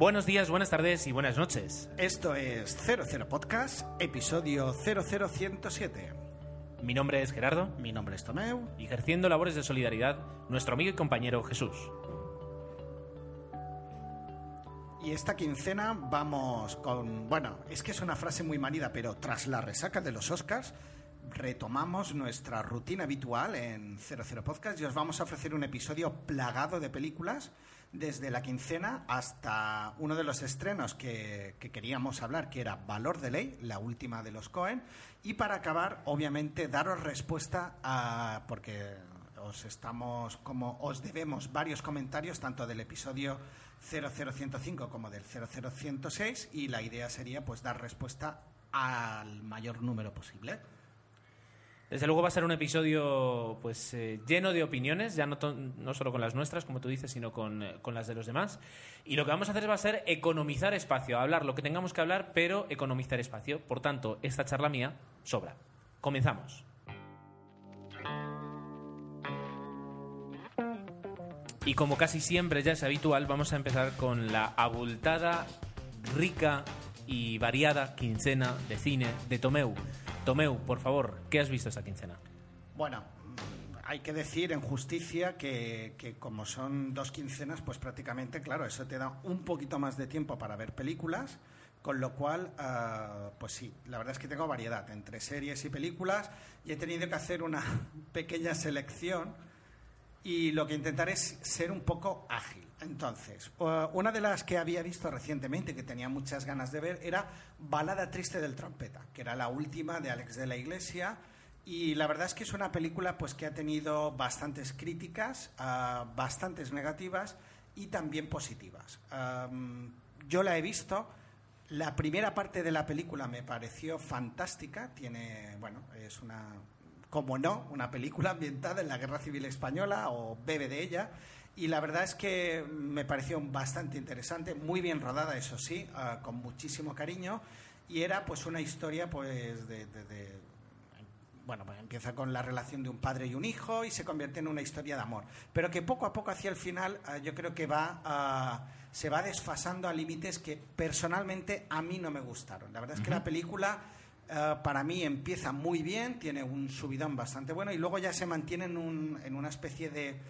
Buenos días, buenas tardes y buenas noches. Esto es 00 Podcast, episodio 00107. Mi nombre es Gerardo Mi nombre es Tomeu. y ejerciendo labores de solidaridad, nuestro amigo y compañero Jesús. Y esta quincena vamos con... Bueno, es que es una frase muy manida, pero tras la resaca de los Oscars, retomamos nuestra rutina habitual en 00 Podcast y os vamos a ofrecer un episodio plagado de películas desde la quincena hasta uno de los estrenos que, que queríamos hablar, que era Valor de Ley, la última de los Cohen. Y para acabar, obviamente, daros respuesta a... porque os estamos como os debemos varios comentarios tanto del episodio 00105 como del 00106 y la idea sería pues dar respuesta al mayor número posible. Desde luego va a ser un episodio pues eh, lleno de opiniones, ya no, no solo con las nuestras, como tú dices, sino con, eh, con las de los demás. Y lo que vamos a hacer va a ser economizar espacio, hablar lo que tengamos que hablar, pero economizar espacio. Por tanto, esta charla mía sobra. Comenzamos. Y como casi siempre ya es habitual, vamos a empezar con la abultada, rica y variada quincena de cine de Tomeu. Tomeu, por favor, ¿qué has visto esta quincena? Bueno, hay que decir en justicia que, que como son dos quincenas, pues prácticamente, claro, eso te da un poquito más de tiempo para ver películas, con lo cual, ah, pues sí, la verdad es que tengo variedad entre series y películas y he tenido que hacer una pequeña selección y lo que intentaré es ser un poco ágil. Entonces, uh, una de las que había visto recientemente, que tenía muchas ganas de ver, era Balada Triste del Trompeta, que era la última de Alex de la Iglesia. Y la verdad es que es una película pues, que ha tenido bastantes críticas, uh, bastantes negativas y también positivas. Um, yo la he visto. La primera parte de la película me pareció fantástica. Tiene, bueno, es una, como no, una película ambientada en la Guerra Civil Española o bebe de ella. Y la verdad es que me pareció bastante interesante, muy bien rodada, eso sí, uh, con muchísimo cariño. Y era pues una historia pues de, de, de bueno, pues empieza con la relación de un padre y un hijo y se convierte en una historia de amor. Pero que poco a poco hacia el final uh, yo creo que va, uh, se va desfasando a límites que personalmente a mí no me gustaron. La verdad es que la película uh, para mí empieza muy bien, tiene un subidón bastante bueno y luego ya se mantiene en, un, en una especie de,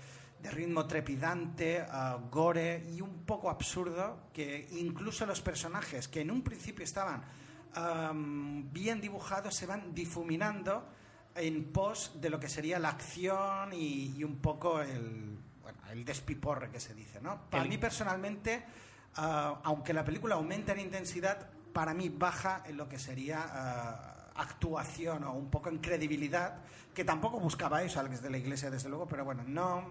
de ritmo trepidante, gore y un poco absurdo que incluso los personajes que en un principio estaban um, bien dibujados se van difuminando en pos de lo que sería la acción y, y un poco el, bueno, el despiporre que se dice, ¿no? Para el... mí personalmente, uh, aunque la película aumenta en intensidad, para mí baja en lo que sería uh, actuación o un poco en credibilidad, que tampoco buscaba eso Alex de la Iglesia, desde luego, pero bueno, no,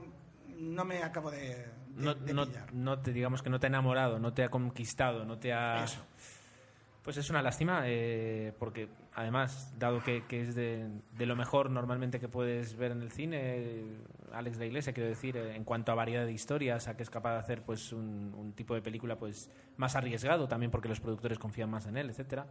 no me acabo de, de, no, de no, pillar. no te digamos que no te ha enamorado, no te ha conquistado, no te ha... Eso. Pues es una lástima, eh, porque además, dado que, es de, lo mejor normalmente que puedes ver en el cine, Alex de la Iglesia, quiero decir, eh, en cuanto a variedad de historias, a que es capaz de hacer pues un, tipo de película pues más arriesgado, también porque los productores confían más en él, etcétera.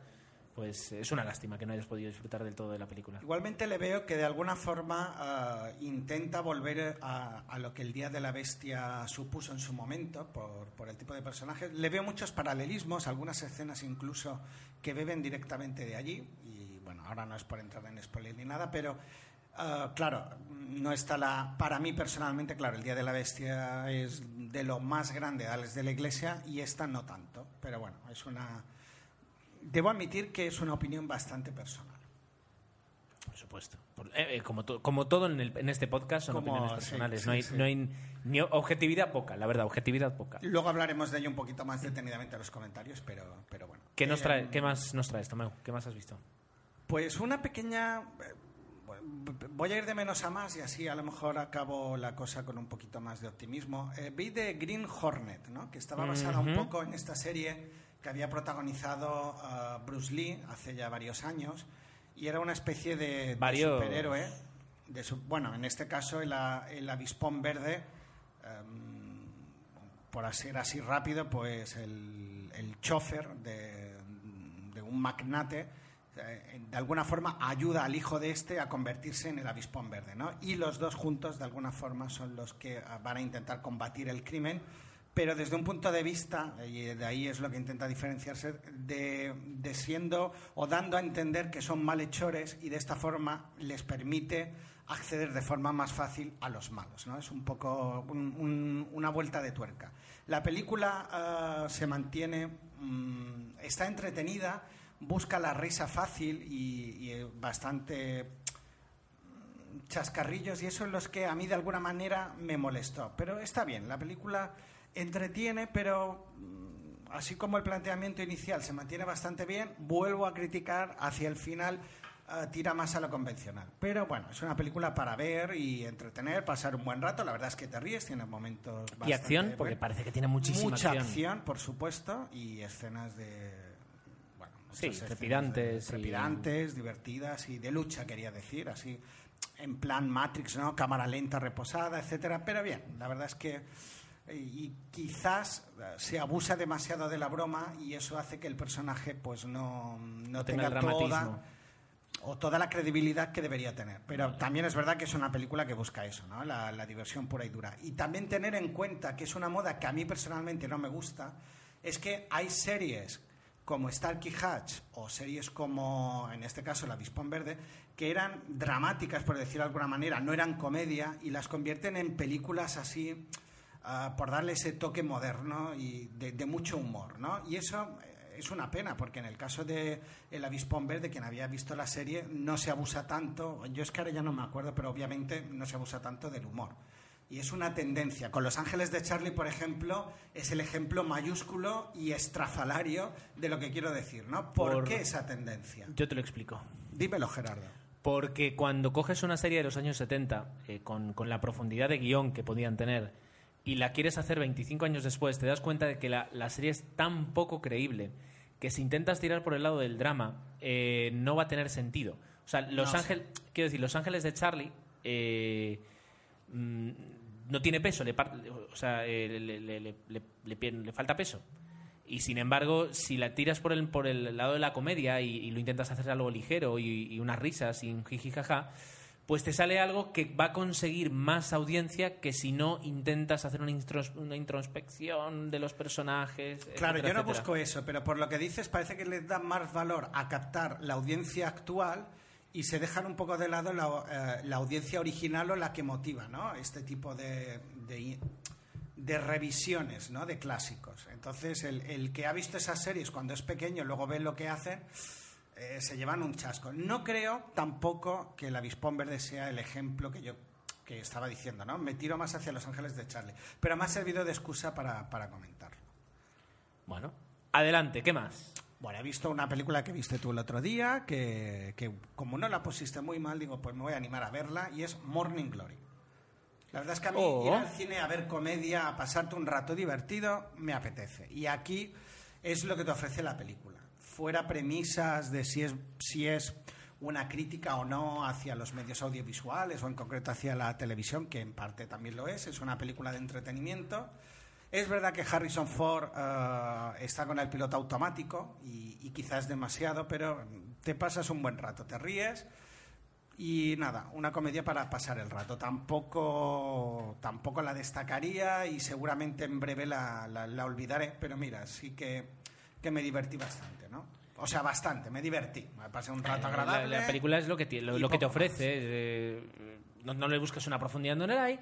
Pues es una lástima que no hayas podido disfrutar del todo de la película. Igualmente le veo que de alguna forma uh, intenta volver a, lo que el Día de la Bestia supuso en su momento por, por, el tipo de personajes. Le veo muchos paralelismos, algunas escenas incluso que beben directamente de allí. Y bueno, ahora no es por entrar en spoiler ni nada, pero uh, claro, no está la. Para mí personalmente, claro, el Día de la Bestia es de lo más grande de de la Iglesia y esta no tanto. Pero bueno, es una debo admitir que es una opinión bastante personal. Por supuesto. Eh, eh, como, to como, todo en, el, en, este podcast son como, opiniones personales. Sí, no, hay, sí. no, hay, ni objetividad poca, la verdad, objetividad poca. Luego hablaremos de ello un poquito más detenidamente en los comentarios, pero, pero bueno. ¿Qué, nos trae, eh, ¿Qué más nos traes, Tomeu? ¿Qué más has visto? Pues una pequeña... Voy a ir de menos a más y así a lo mejor acabo la cosa con un poquito más de optimismo. Eh, vi de Green Hornet, ¿no? que estaba basada uh -huh. un poco en esta serie que había protagonizado uh, Bruce Lee hace ya varios años y era una especie de, superhéroe. De su, bueno, en este caso el, el avispón verde, um, por ser así rápido, pues el, el chofer de, de, un magnate eh, de alguna forma ayuda al hijo de este a convertirse en el avispón verde, ¿no? Y los dos juntos de alguna forma son los que uh, van a intentar combatir el crimen pero desde un punto de vista, y de ahí es lo que intenta diferenciarse, de, siendo o dando a entender que son malhechores y de esta forma les permite acceder de forma más fácil a los malos. ¿no? Es un poco un- un- una vuelta de tuerca. La película ah, se mantiene, mm, está entretenida, busca la risa fácil y, y, bastante mm, chascarrillos y eso es los que a mí de alguna manera me molestó. Pero está bien, la película entretiene, pero mm, así como el planteamiento inicial se mantiene bastante bien, vuelvo a criticar hacia el final. eh, tira más a lo convencional. Pero bueno, es una película para ver y entretener, pasar un buen rato. La verdad es que te ríes, tiene momentos Y bastante acción, porque parece que tiene muchísima Mucha acción. acción, por supuesto, y escenas de. Bueno, Sí, trepidantes de- y- trepidantes, divertidas y de lucha, quería decir, así. En plan Matrix, ¿no? Cámara lenta, reposada, etcétera. Pero bien, la verdad es que. Y y quizás eh, se abusa demasiado de la broma y eso hace que el personaje pues no, no tenga toda, o toda la credibilidad que debería tener. Pero también es verdad que es una película que busca eso, ¿no? la, la diversión pura y dura. Y también tener en cuenta que es una moda que a mí personalmente no me gusta, es que hay series como Starkey Hatch o series como, en este caso, La Avispón Verde, que eran dramáticas, por decirlo de alguna manera, no eran comedia, y las convierten en películas así, ah, por darle ese toque moderno y de, de mucho humor, ¿no? Y eso eh, es una pena, porque en el caso de El Avispón Verde, quien había visto la serie, no se abusa tanto, yo es que ahora ya no me acuerdo, pero obviamente no se abusa tanto del humor. Y es una tendencia. Con Los Ángeles de Charlie, por ejemplo, es el ejemplo mayúsculo y estrafalario de lo que quiero decir, ¿no? ¿Por, Por- qué esa tendencia? Yo te lo explico. Dímelo, Gerardo. Porque cuando coges una serie de los años 70, eh, con, con la profundidad de guion que podían tener, y la quieres hacer 25 años después, te das cuenta de que la, la serie es tan poco creíble que si intentas tirar por el lado del drama, eh, no va a tener sentido. O sea, Los No, Ángeles, quiero decir, Los Ángeles de Charlie eh, mm, no tiene peso, le, o sea, eh, le, le- le- falta peso. Y sin embargo, si la tiras por el, por el lado de la comedia y, y lo intentas hacer algo ligero y, y unas risas y un jiji jaja, pues te sale algo que va a conseguir más audiencia que si no intentas hacer una, intros- una introspección de los personajes. Claro, etcétera, yo no etcétera. busco eso, pero por lo que dices parece que les da más valor a captar la audiencia actual y se dejan un poco de lado la, eh, la audiencia original o la que motiva, ¿no? Este tipo de, de, de revisiones, ¿no? De clásicos. Entonces, el, el que ha visto esas series cuando es pequeño, luego ve lo que hacen, eh, se llevan un chasco. No creo tampoco que el avispón verde sea el ejemplo que yo que estaba diciendo, ¿no? Me tiro más hacia Los Ángeles de Charlie, pero me ha servido de excusa para, para comentarlo. Bueno, adelante, ¿qué más? Bueno, he visto una película que viste tú el otro día, que, que como no la pusiste muy mal, digo, pues me voy a animar a verla, y es Morning Glory. La verdad es que a mí Oh. ir al cine a ver comedia, a pasarte un rato divertido, me apetece. Y aquí es lo que te ofrece la película. Fuera premisas de si es, si es una crítica o no hacia los medios audiovisuales o en concreto hacia la televisión, que en parte también lo es, es una película de entretenimiento. Es verdad que Harrison Ford eh, está con el piloto automático y, y quizás demasiado, pero te pasas un buen rato, te ríes y nada, una comedia para pasar el rato. Tampoco, tampoco la destacaría y seguramente en breve la, la- la olvidaré, pero mira, sí que, que me divertí bastante, ¿no? O sea, bastante, me divertí. Me pasé un rato Eh, agradable. La, la película es lo que, ti- lo, que te ofrece. eh, no, no le buscas una profundidad donde la hay.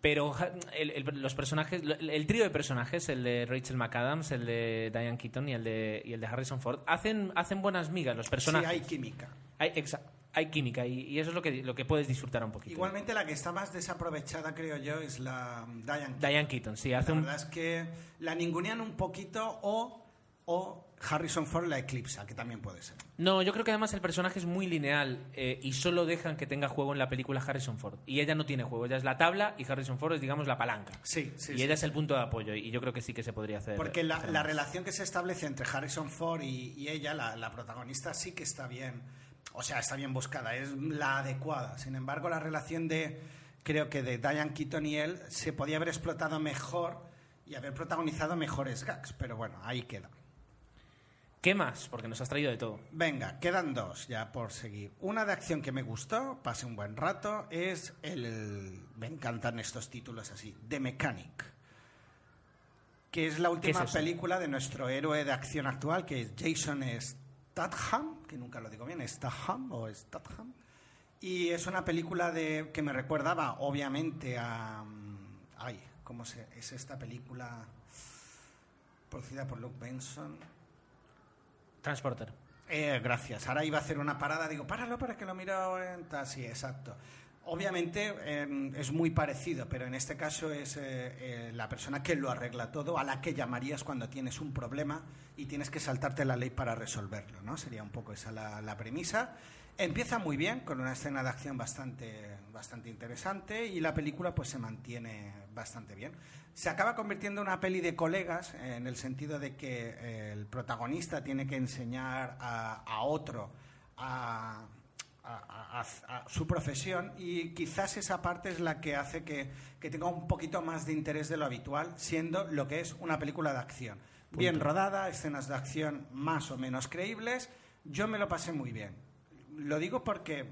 Pero ja- el, el- los personajes, el, el trío de personajes, el de Rachel McAdams, el de Diane Keaton y el de, y el de Harrison Ford, hacen, hacen buenas migas los Sí, personajes. hay química. Hay, exa- hay química y, y eso es lo que, lo que puedes disfrutar un poquito. Igualmente la que está más desaprovechada, creo yo, es la Diane Keaton. Diane Keaton, sí, hace La un, verdad es que la ningunean un poquito o, o Harrison Ford la eclipsa, que también puede ser. No, yo creo que además el personaje es muy lineal eh, y solo dejan que tenga juego en la película Harrison Ford. Y ella no tiene juego, ella es la tabla y Harrison Ford es, digamos, la palanca. Sí, sí. y sí. ella es el punto de apoyo y yo creo que sí que se podría hacer. Porque la, hacer la más. relación que se establece entre Harrison Ford y, y ella, la, la protagonista, sí que está bien. O sea, está bien buscada, es la adecuada. Sin embargo, la relación de, creo que de Diane Keaton y él, se podía haber explotado mejor y haber protagonizado mejores gags. Pero bueno, ahí queda. ¿Qué más? Porque nos has traído de todo. Venga, quedan dos ya por seguir. Una de acción que me gustó, pasé un buen rato, es el... Me encantan estos títulos así, The Mechanic. que es la última película de nuestro héroe de acción actual, que es Jason Statham, que nunca lo digo bien, Statham o Statham. Y es una película de, que me recordaba, obviamente, a... Mm, ay, ¿cómo se, es esta película producida por Luke Benson? Transporter. Eh, gracias. Ahora iba a hacer una parada, digo, páralo para que lo miro en... Sí, exacto. Obviamente em, es muy parecido, pero en este caso es eh, eh, la persona que lo arregla todo, a la que llamarías cuando tienes un problema y tienes que saltarte la ley para resolverlo, ¿no? Sería un poco esa la, premisa. Empieza muy bien, con una escena de acción bastante, bastante interesante y la película pues se mantiene bastante bien. Se acaba convirtiendo en una peli de colegas, en el sentido de que eh, el protagonista tiene que enseñar a, a otro a a, su profesión y quizás esa parte es la que hace que, tenga un poquito más de interés de lo habitual, siendo lo que es una película de acción. Bien rodada, escenas de acción más o menos creíbles, yo me lo pasé muy bien. Lo digo porque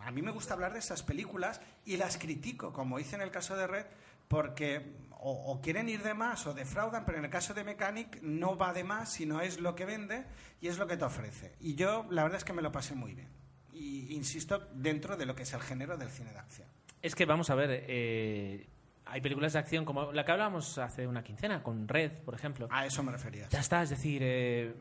a, mí me gusta hablar de estas películas y las critico, como hice en el caso de Red, porque o, quieren ir de más o defraudan, pero en el caso de Mechanic no va de más, sino es lo que vende y es lo que te ofrece. Y yo la verdad es que me lo pasé muy bien. Y insisto, dentro de lo que es el género del cine de acción. Es que vamos a ver, eh, hay películas de acción como la que hablábamos hace una quincena, con Red, por ejemplo. A eso me refería. Ya está, es decir, eh,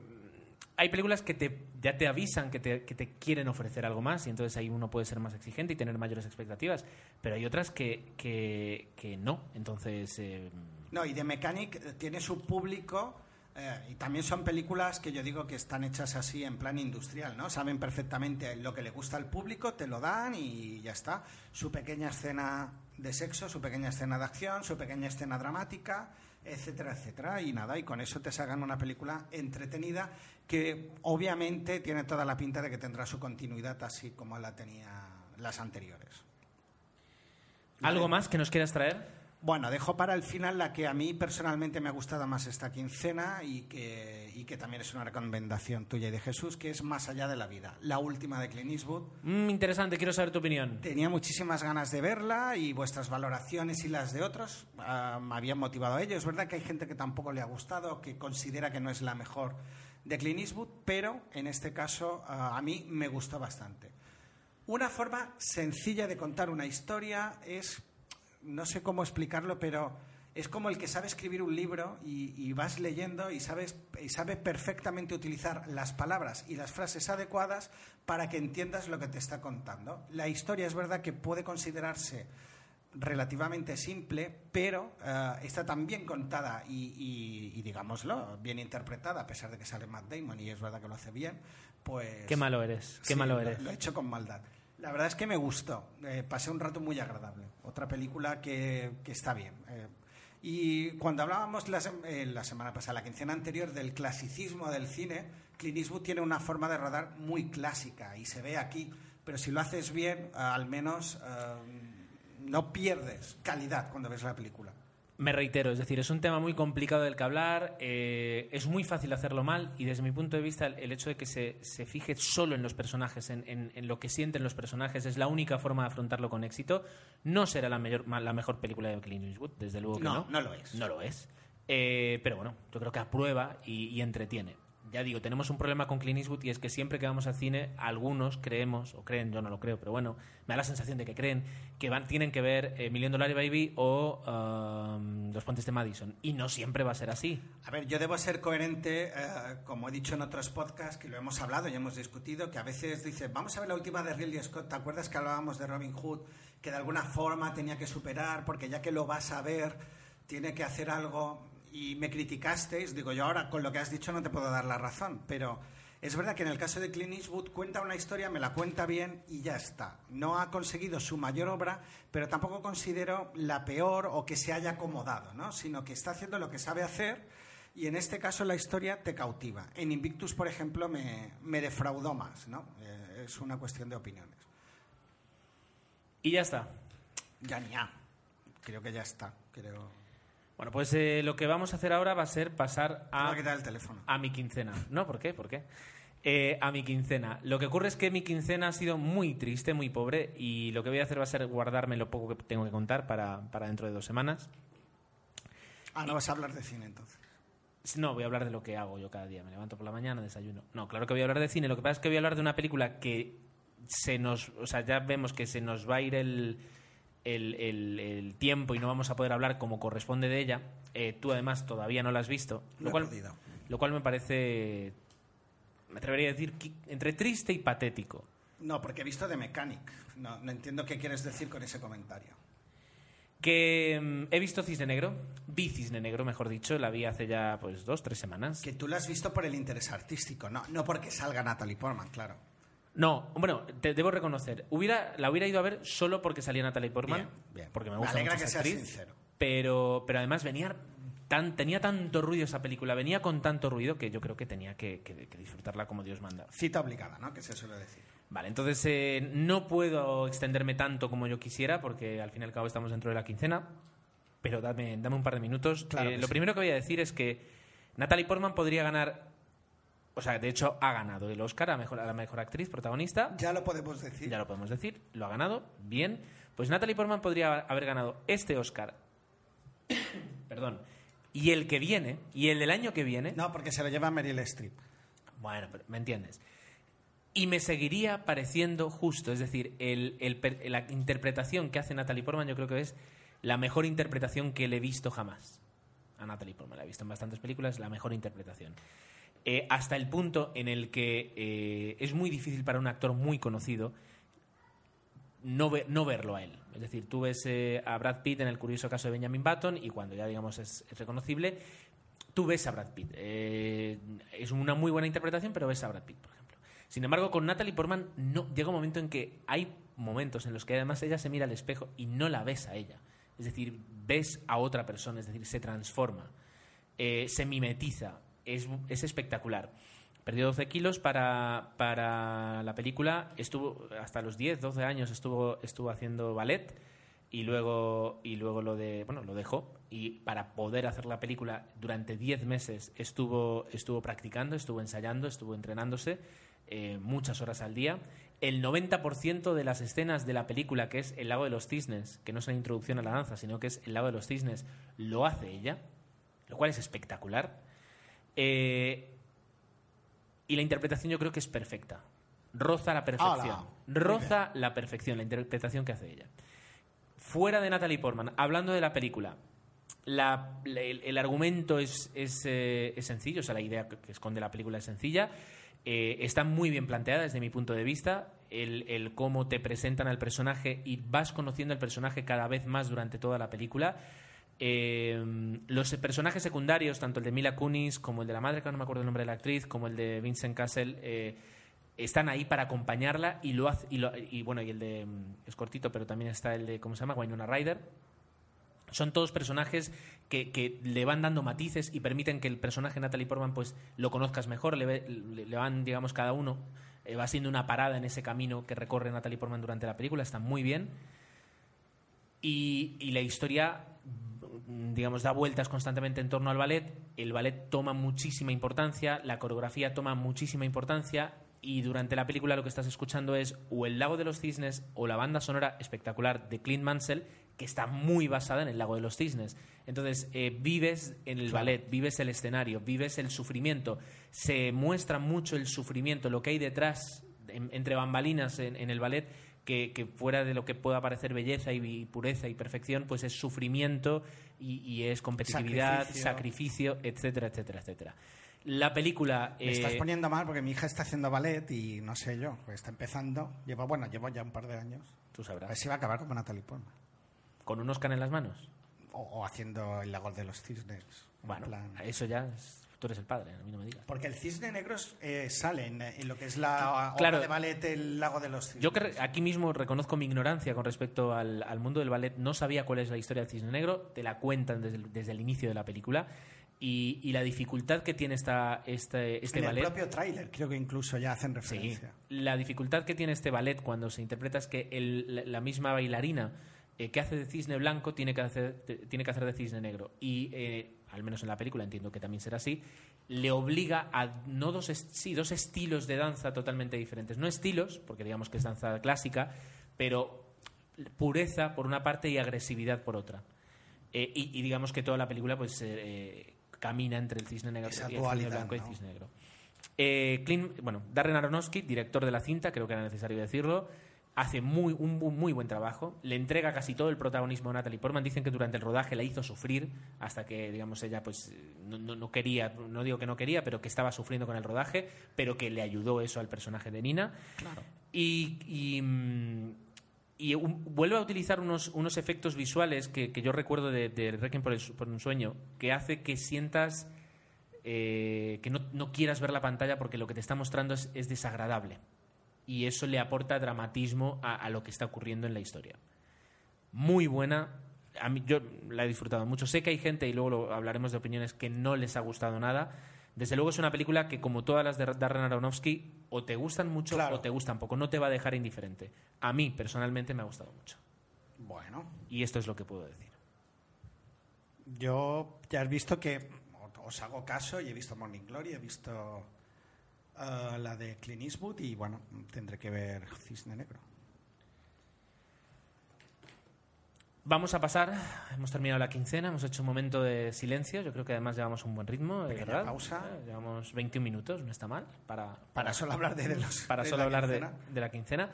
hay películas que te, ya te avisan que te, que te, quieren ofrecer algo más y entonces ahí uno puede ser más exigente y tener mayores expectativas, pero hay otras que, que, que no, entonces... Eh, no, y The Mechanic tiene su público eh, y también son películas que yo digo que están hechas así en plan industrial, ¿no? Saben perfectamente lo que le gusta al público, te lo dan y ya está. Su pequeña escena de sexo, su pequeña escena de acción, su pequeña escena dramática, etcétera, etcétera. Y nada, y con eso te sacan una película entretenida que obviamente tiene toda la pinta de que tendrá su continuidad así como la tenía las anteriores. ¿Algo más que nos quieras traer? Bueno, dejo para el final la que a mí personalmente me ha gustado más esta quincena y que, y que también es una recomendación tuya y de Jesús, que es Más allá de la vida, la última de Clint Eastwood. Mm, interesante, quiero saber tu opinión. Tenía muchísimas ganas de verla y vuestras valoraciones y las de otros ah, me habían motivado a ello. Es verdad que hay gente que tampoco le ha gustado, que considera que no es la mejor de Clint Eastwood, pero en este caso a mí me gustó bastante. Una forma sencilla de contar una historia es no sé cómo explicarlo, pero es como el que sabe escribir un libro y, vas leyendo y, sabes, y sabe perfectamente utilizar las palabras y las frases adecuadas para que entiendas lo que te está contando. La historia es verdad que puede considerarse relativamente simple, pero eh, está tan bien contada y, digámoslo, bien interpretada, a pesar de que sale Matt Damon y es verdad que lo hace bien, pues... Qué malo eres, qué malo eres. lo he hecho con maldad. La verdad es que me gustó. Eh, pasé un rato muy agradable. Otra película que, está bien. Eh, y cuando hablábamos la, eh, la, semana pasada, la quincena anterior, del clasicismo del cine, Clint Eastwood tiene una forma de rodar muy clásica y se ve aquí. Pero si lo haces bien, al menos no pierdes calidad cuando ves la película. Me reitero, es decir, es un tema muy complicado del que hablar, eh, es muy fácil hacerlo mal y desde mi punto de vista el, hecho de que se, se, fije solo en los personajes, en, en, lo que sienten los personajes, es la única forma de afrontarlo con éxito. No será la, mayor, la mejor película de Clint Eastwood, desde luego que no. No, no lo es. No lo es. Eh, pero bueno, yo creo que aprueba y entretiene ya digo, tenemos un problema con Clint Eastwood y es que siempre que vamos al cine, algunos creemos, o creen, yo no lo creo, pero bueno, me da la sensación de que creen que van, tienen que ver eh, Million Dollar Baby o um, Los Puentes de Madison. Y no siempre va a ser así. A ver, yo debo ser coherente, eh, como he dicho en otros podcasts, que lo hemos hablado y hemos discutido, que a veces dice, vamos a ver la última de Ridley Scott, ¿te acuerdas que hablábamos de Robin Hood? Que de alguna forma tenía que superar, porque ya que lo vas a ver, tiene que hacer algo y me criticasteis, digo yo ahora con lo que has dicho no te puedo dar la razón, pero es verdad que en el caso de Clint Eastwood cuenta una historia, me la cuenta bien y ya está. No ha conseguido su mayor obra, pero tampoco considero la peor o que se haya acomodado, ¿no? sino que está haciendo lo que sabe hacer y en este caso la historia te cautiva. En Invictus, por ejemplo, me, me defraudó más, ¿no? Eh, es una cuestión de opiniones. Y ya está. Ya, ya. Creo que ya está. Creo. Bueno, pues eh, lo que vamos a hacer ahora va a ser pasar a, a, quitar el teléfono. a mi quincena. No, ¿por qué? ¿Por qué? Eh, a mi quincena. Lo que ocurre es que mi quincena ha sido muy triste, muy pobre, y lo que voy a hacer va a ser guardarme lo poco que tengo que contar para, para dentro de dos semanas. Ah, no vas a hablar de cine entonces. No, voy a hablar de lo que hago yo cada día. Me levanto por la mañana, desayuno. No, claro que voy a hablar de cine. Lo que pasa es que voy a hablar de una película que se nos. O sea, ya vemos que se nos va a ir el, el, el- el tiempo y no vamos a poder hablar como corresponde de ella. Eh, tú, además, todavía no la has visto. Lo cual, lo cual me parece. Me atrevería a decir entre triste y patético. No, porque he visto The Mechanic. No, no entiendo qué quieres decir con ese comentario. Que mm, he visto Cisne Negro. Vi Cisne Negro, mejor dicho. La vi hace ya, pues, dos, tres semanas. Que tú lo has visto por el interés artístico, no, no porque salga Natalie Portman, claro. No, bueno, te debo reconocer. Hubiera, la hubiera ido a ver solo porque salía Natalie Portman. Bien, bien. Porque me gusta mucho que esa actriz, sincero. Pero, pero además venía tan, tenía tanto ruido esa película, venía con tanto ruido que yo creo que tenía que, que- que disfrutarla como Dios manda. Cita obligada, ¿no? Que se suele decir. Vale, entonces eh, no puedo extenderme tanto como yo quisiera porque al fin y al cabo estamos dentro de la quincena. Pero dame, dame un par de minutos. Claro Eh, lo sí. primero que voy a decir es que Natalie Portman podría ganar, o sea, de hecho ha ganado el Oscar a, mejor, a la mejor actriz protagonista. Ya lo podemos decir. Ya lo podemos decir, lo ha ganado, bien. Pues Natalie Portman podría haber ganado este Oscar, perdón, y el que viene, y el del año que viene, No, porque se lo lleva Meryl Streep. bueno, pero me entiendes. Y me seguiría pareciendo justo, es decir, el- el per- la interpretación que hace Natalie Portman yo creo que es la mejor interpretación que le he visto jamás. A Natalie Portman la he visto en bastantes películas, la mejor interpretación. Eh, hasta el punto en el que eh, es muy difícil para un actor muy conocido no, no verlo a él. Es decir, tú ves eh, a Brad Pitt en el curioso caso de Benjamin Button y cuando ya digamos es, reconocible, tú ves a Brad Pitt. Es una muy buena interpretación, pero ves a Brad Pitt, por ejemplo. Sin embargo, con Natalie Portman no, llega un momento en que hay momentos en los que además ella se mira al espejo y no la ves a ella. Es decir, ves a otra persona, es decir, se transforma, se mimetiza, es, es espectacular. Perdió 12 kilos para, para la película, estuvo hasta los 10, 12 años estuvo, estuvo haciendo ballet y luego, y luego lo, de, bueno, lo dejó y para poder hacer la película durante 10 meses estuvo, estuvo practicando, estuvo ensayando, estuvo entrenándose eh, muchas horas al día. El 90% de las escenas de la película, que es El lago de los cisnes, que no es una introducción a la danza, sino que es El lago de los cisnes, lo hace ella, lo cual es espectacular. Eh, y la interpretación yo creo que es perfecta. Roza la perfección. Roza la perfección, la interpretación que hace ella. Fuera de Natalie Portman, hablando de la película, la- la- el, el argumento es, es, eh, es sencillo, o sea, la idea que que esconde la película es sencilla. Eh, está muy bien planteada desde mi punto de vista. El, el cómo te presentan al personaje y vas conociendo al personaje cada vez más durante toda la película. Eh, los personajes secundarios, tanto el de Mila Kunis como el de la madre, que no me acuerdo el nombre de la actriz, como el de Vincent Castle, eh, están ahí para acompañarla y lo hace, y, bueno, y el de mm, es cortito, pero también está el de ¿cómo se llama? Winona Ryder. Son todos personajes que, le van dando matices y permiten que el personaje Natalie Portman pues lo conozcas mejor, le, van digamos cada uno eh, va siendo una parada en ese camino que recorre Natalie Portman durante la película, está muy bien. Y, la historia, digamos, da vueltas constantemente en torno al ballet. El ballet toma muchísima importancia, la coreografía toma muchísima importancia. Y durante la película lo que estás escuchando es o El Lago de los Cisnes o la banda sonora espectacular de Clint Mansell, que está muy basada en El Lago de los Cisnes. Entonces, eh, vives en el ballet, vives el escenario, vives el sufrimiento. Se muestra mucho el sufrimiento, lo que hay detrás, en- entre bambalinas en, en el ballet, que, que fuera de lo que pueda parecer belleza y, y pureza y perfección, pues es sufrimiento y, y es competitividad, Sacrificio. sacrificio, etcétera, etcétera, etcétera. La película... Me estás eh, poniendo mal porque mi hija está haciendo ballet y no sé yo, pues está empezando. Llevo, bueno, llevo ya un par de años. Tú A sabrás. ver si va a acabar como Natalie Portman. Con un Oscar en las manos. O, o haciendo el lago de los cisnes. en Bueno, plan- eso ya... es- tú eres el padre, a mí no me digas. Porque el cisne negro eh, sale en, en lo que es la Claro. obra de ballet El lago de los cisnes. Yo que aquí mismo reconozco mi ignorancia con respecto al, al mundo del ballet. No sabía cuál es la historia del cisne negro. Te la cuentan desde el, desde el inicio de la película. Y, y la dificultad que tiene esta, este, este en ballet... el propio tráiler creo que incluso ya hacen Sí. referencia. La dificultad que tiene este ballet cuando se interpreta es que el- la, misma bailarina eh, que hace de cisne blanco tiene que hacer, tiene que hacer de cisne negro. Y, eh, al menos en la película entiendo que también será así, le obliga a no dos, est- sí, dos estilos de danza totalmente diferentes. No estilos, porque digamos que es danza clásica, pero pureza por una parte y agresividad por otra. Eh, y, y digamos que toda la película pues eh, camina entre el cisne negro Esa y el cisne blanco y el cisne negro. Eh, Clint- bueno, Darren Aronofsky, director de la cinta, creo que era necesario decirlo, hace muy, un, muy buen trabajo. Le entrega casi todo el protagonismo a Natalie Portman. Dicen que durante el rodaje la hizo sufrir hasta que, digamos, ella pues no, no- no quería, no digo que no quería, pero que estaba sufriendo con el rodaje, pero que le ayudó eso al personaje de Nina. Y, y, mm, y un- vuelve a utilizar unos, unos efectos visuales que, que yo recuerdo de, de Requiem por, el su- por un sueño, que hace que sientas eh, que no, no quieras ver la pantalla porque lo que te está mostrando es, es desagradable. Y eso le aporta dramatismo a, a lo que está ocurriendo en la historia. Muy buena. A mí, yo la he disfrutado mucho. Sé que hay gente, y luego lo- hablaremos de opiniones, que no les ha gustado nada. Desde luego es una película que, como todas las de Darren Aronofsky, o te gustan mucho Claro. o te gustan poco. No te va a dejar indiferente. A mí, personalmente, me ha gustado mucho. Bueno, Y esto es lo que puedo decir. yo ya has visto que os hago caso y he visto Morning Glory, he visto eh, la de Clint Eastwood y bueno, tendré que ver Cisne Negro. Vamos a pasar, hemos terminado la quincena, hemos hecho un momento de silencio, yo creo que además llevamos un buen ritmo, de Pequeña ¿verdad? pausa. Eh, Llevamos 21 minutos, no está mal, para, Para solo hablar de, de los para de solo la hablar de, quincena. de la quincena.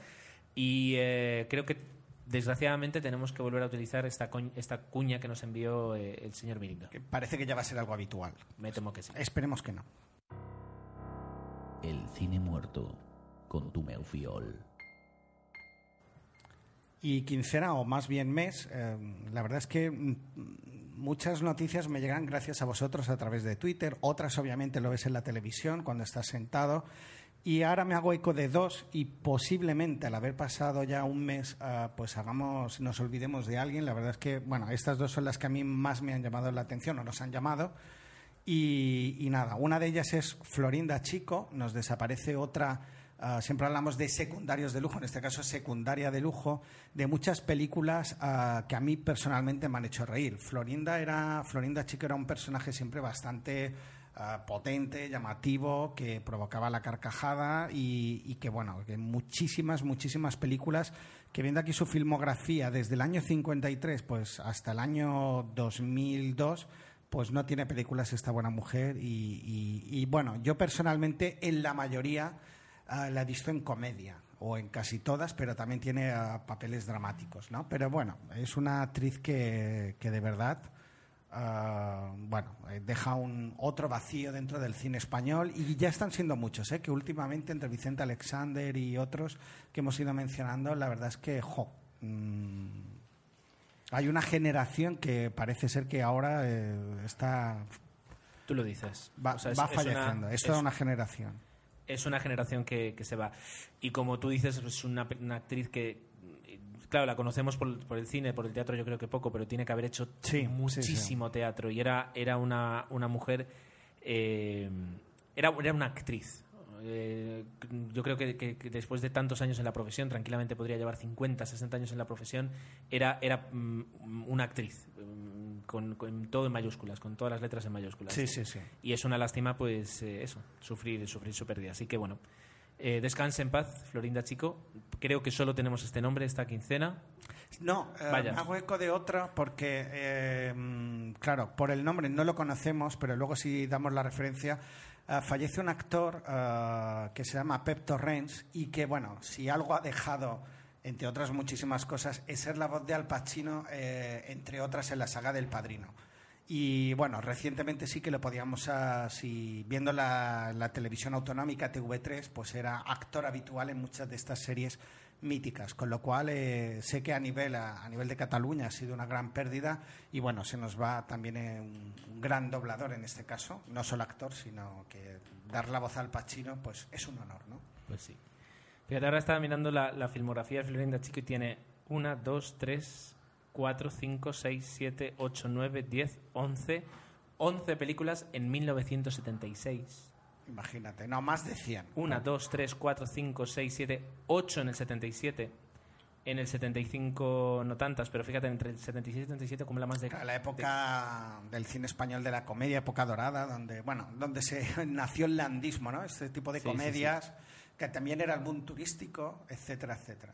Y eh, creo que desgraciadamente tenemos que volver a utilizar esta, esta cuña que nos envió eh, el señor Mirindo. Que parece que ya va a ser algo habitual. Me temo que sí. Esperemos que no. El cine muerto con tu Meufiol. Y quincena, o más bien mes, eh, la verdad es que mm, muchas noticias me llegan gracias a vosotros a través de Twitter, otras obviamente lo ves en la televisión cuando estás sentado. Y ahora me hago eco de dos y posiblemente al haber pasado ya un mes, ah, pues hagamos, nos olvidemos de alguien. La verdad es que, bueno, estas dos son las que a mí más me han llamado la atención o nos han llamado. Y, nada, una de ellas es Florinda Chico, nos desaparece otra, ah, siempre hablamos de secundarios de lujo, en este caso secundaria de lujo, de muchas películas ah, que a mí personalmente me han hecho reír. Florinda, era, Florinda Chico era un personaje siempre bastante ah, potente, llamativo, que provocaba la carcajada y, y que, bueno, que muchísimas, muchísimas películas que viendo aquí su filmografía desde el año 53 pues hasta el año 2002 pues no tiene películas esta buena mujer y, y- y, bueno, yo personalmente en la mayoría ah, la he visto en comedia o en casi todas, pero también tiene ah, papeles dramáticos, ¿no? Pero bueno, es una actriz que, que de verdad, ah, bueno, eh, deja un otro vacío dentro del cine español y ya están siendo muchos, ¿eh? Que últimamente entre Vicente Alexander y otros que hemos ido mencionando, la verdad es que, jo, mm, hay una generación que parece ser que ahora eh, está Tú lo dices. va, O sea, es- va es una- falleciendo. es una generación. es una generación que, que se va. Y como tú dices, es una, una actriz que, claro, la conocemos por, por el cine, por el teatro yo creo que poco, pero tiene que haber hecho Sí, sí, muchísimo teatro. Y era, era una, una mujer, eh, era, era una actriz. Eh, yo creo que, que- que después de tantos años en la profesión, tranquilamente podría llevar 50, 60 años en la profesión, era, era mm, una actriz, mm, con, con todo en mayúsculas, con todas las letras en mayúsculas. Sí, sí, sí. Y es una lástima, pues, eh, eso, sufrir, sufrir su pérdida. Así que, bueno, eh, descanse en paz, Florinda Chico. Creo que solo tenemos este nombre esta quincena. No, eh, Vaya. me hago eco de otra porque, eh, mm, claro, por el nombre no lo conocemos, pero luego si damos la referencia, eh, fallece un actor eh, que se llama Pep Torrens y que, bueno, si algo ha dejado, entre otras muchísimas cosas, es ser la voz de Al Pacino, eh, entre otras en la saga del Padrino. Y bueno, recientemente sí que lo podíamos, ah, si viendo la, la televisión autonómica TV3, pues era actor habitual en muchas de estas series míticas, con lo cual eh, sé que a nivel, a, nivel de Cataluña ha sido una gran pérdida y bueno, se nos va también eh, un, gran doblador en este caso, no solo actor, sino que dar la voz al Pacino pues es un honor, ¿no? Pues sí. Fíjate, ahora estaba mirando la, la filmografía de Florinda Chico y tiene 1, 2, 3, 4, 5, 6, 7, 8, 9, 10, 11, 11 películas en 1976. Imagínate, no, más de 100. 1, 2, 3, 4, 5, 6, 7, 8 en el 77. En el 75 no tantas, pero fíjate, entre el 76 y el 77 como la más de... La época del cine español de la comedia, época dorada, donde bueno, donde se nació el landismo, ¿no? Este tipo de Sí, sí, sí. comedias que también era el boom turístico, etcétera, etcétera.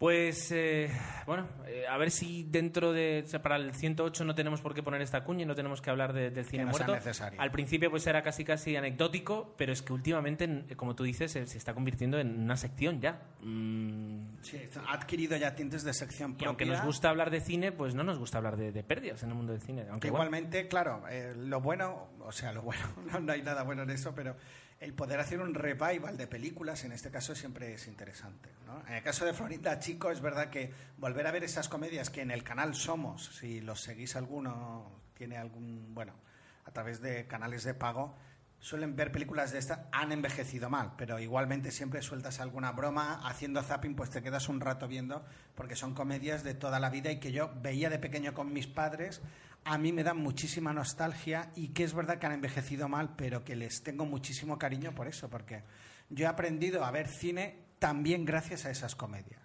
Pues eh, bueno, eh, a ver si dentro de. o sea, para el 108 no tenemos por qué poner esta cuña y no tenemos que hablar de- del cine no sea muerto. necesario. Al principio pues era casi casi anecdótico, pero es que últimamente, en- como tú dices, se, se está convirtiendo en una sección ya. Mm, Sí, ha adquirido ya tintes de sección y propia. aunque nos gusta hablar de cine, pues no nos gusta hablar de, de pérdidas en el mundo del cine. Aunque Que bueno, igualmente, claro, eh, lo bueno, o sea, lo bueno, no, no hay nada bueno en eso, pero el poder hacer un revival de películas, en este caso, siempre es interesante. En el caso de Florinda Chico, es verdad que volver a ver esas comedias que en el canal Somos, si los seguís alguno, tiene algún, bueno, a través de canales de pago, suelen ver películas de estas, han envejecido mal, pero igualmente siempre sueltas alguna broma, haciendo zapping, pues te quedas un rato viendo, porque son comedias de toda la vida y que yo veía de pequeño con mis padres, a mí me dan muchísima nostalgia y que es verdad que han envejecido mal, pero que les tengo muchísimo cariño por eso, porque yo he aprendido a ver cine también gracias a esas comedias.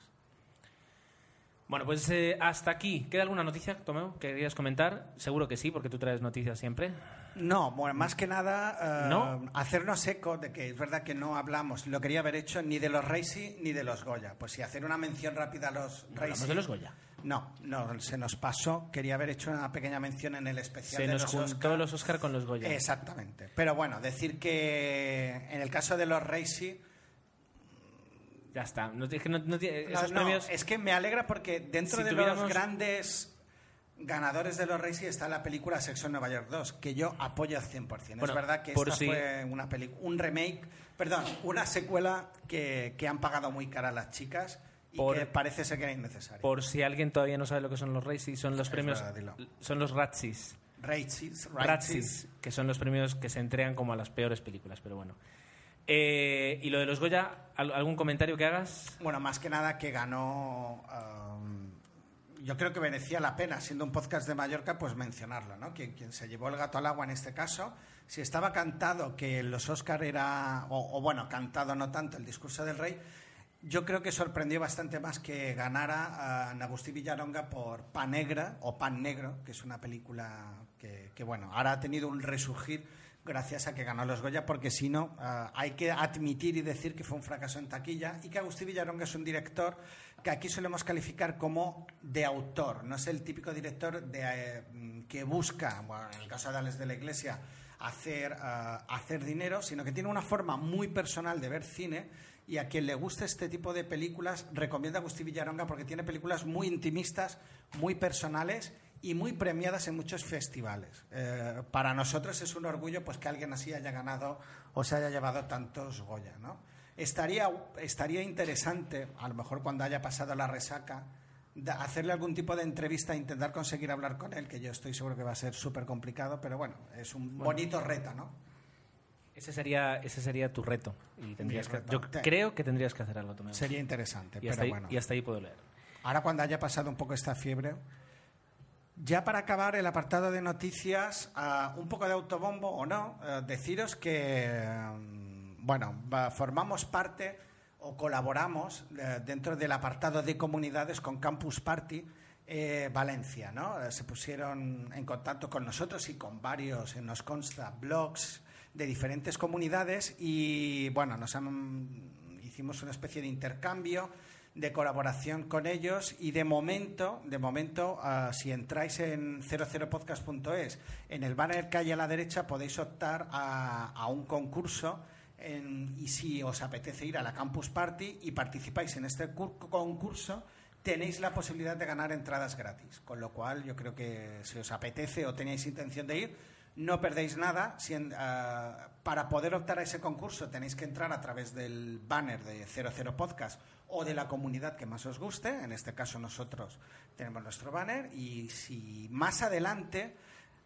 Bueno, pues eh, hasta aquí. ¿Queda alguna noticia, Tomeo, que querías comentar? Seguro que sí, porque tú traes noticias siempre. No, bueno, más que nada eh, ¿No? hacernos eco de que es verdad que no hablamos, lo quería haber hecho ni de los Reisi ni de los Goya. Pues sí, hacer una mención rápida a los Hablamos Reisi. de los Goya. No, no, se nos pasó. Quería haber hecho una pequeña mención en el especial Se de nos los juntó Oscar. los Oscar con los Goya. Exactamente. Pero bueno, decir que en el caso de los Reisi, Ya está. No, es que no- no esos premios... es que me alegra porque dentro Si de tuviéramos- los grandes ganadores de los Reisi está la película Sexo en Nueva York 2, que yo apoyo al 100%. Bueno, es verdad que esta si- fue una peli- un remake, perdón, una secuela que, que han pagado muy cara las chicas y Por- que parece ser que era innecesaria. Por si alguien todavía no sabe lo que son los Razzies, son los Es premios... verdad, son los Razzies. Razzies, Razzies. Que son los premios que se entregan como a las peores películas, pero bueno. Eh, y lo de los Goya, ¿al- ¿algún comentario que hagas? Bueno, más que nada que ganó. um, yo creo que merecía la pena, siendo un podcast de Mallorca, pues mencionarlo, ¿no? Quien, quien se llevó el gato al agua en este caso. Si estaba cantado que los Oscar era. O, o bueno, cantado no tanto el discurso del rey. Yo creo que sorprendió bastante más que ganara a Agustí Villaronga por Pan Negra o Pan Negro, que es una película que, que, bueno, ahora ha tenido un resurgir gracias a que ganó los Goya, porque si no, ah, hay que admitir y decir que fue un fracaso en taquilla y que Agustín Villaronga es un director que aquí solemos calificar como de autor, no es el típico director de, eh, mm, que busca, bueno, en el caso de Alex de la Iglesia, hacer, ah, hacer dinero, sino que tiene una forma muy personal de ver cine y a quien le guste este tipo de películas recomienda Agustín Villaronga porque tiene películas muy intimistas, muy personales y muy premiadas en muchos festivales. Eh, para nosotros es un orgullo pues que alguien así haya ganado o se haya llevado tantos Goya, ¿no? Estaría, estaría interesante, a lo mejor cuando haya pasado la resaca, hacerle algún tipo de entrevista e intentar conseguir hablar con él, que yo estoy seguro que va a ser súper complicado, pero bueno, es un bonito reto, ¿no? Ese sería, ese sería tu reto. Y tendrías que, yo Te- creo que tendrías que hacer algo, Tomeo. Sería interesante, y, pero hasta ahí, bueno. y hasta ahí puedo leer. Ahora cuando haya pasado un poco esta fiebre, ya para acabar el apartado de noticias, ah, un poco de autobombo o no, eh, deciros que, mm, bueno, va- formamos parte o colaboramos eh, dentro del apartado de comunidades con Campus Party eh, Valencia, ¿no? Eh, se pusieron en contacto con nosotros y con varios, eh, nos consta, blogs de diferentes comunidades y, bueno, nos han, hicimos una especie de intercambio de colaboración con ellos y de momento, de momento, ah, si entráis en 00podcast.es, en el banner que hay a la derecha podéis optar a, a un concurso en- y si os apetece ir a la Campus Party y participáis en este cur- concurso, tenéis la posibilidad de ganar entradas gratis. Con lo cual, yo creo que si os apetece o tenéis intención de ir, no perdéis nada. Si en- ah, para poder optar a ese concurso tenéis que entrar a través del banner de 00 Podcast o de la comunidad que más os guste. En este caso nosotros tenemos nuestro banner y si más adelante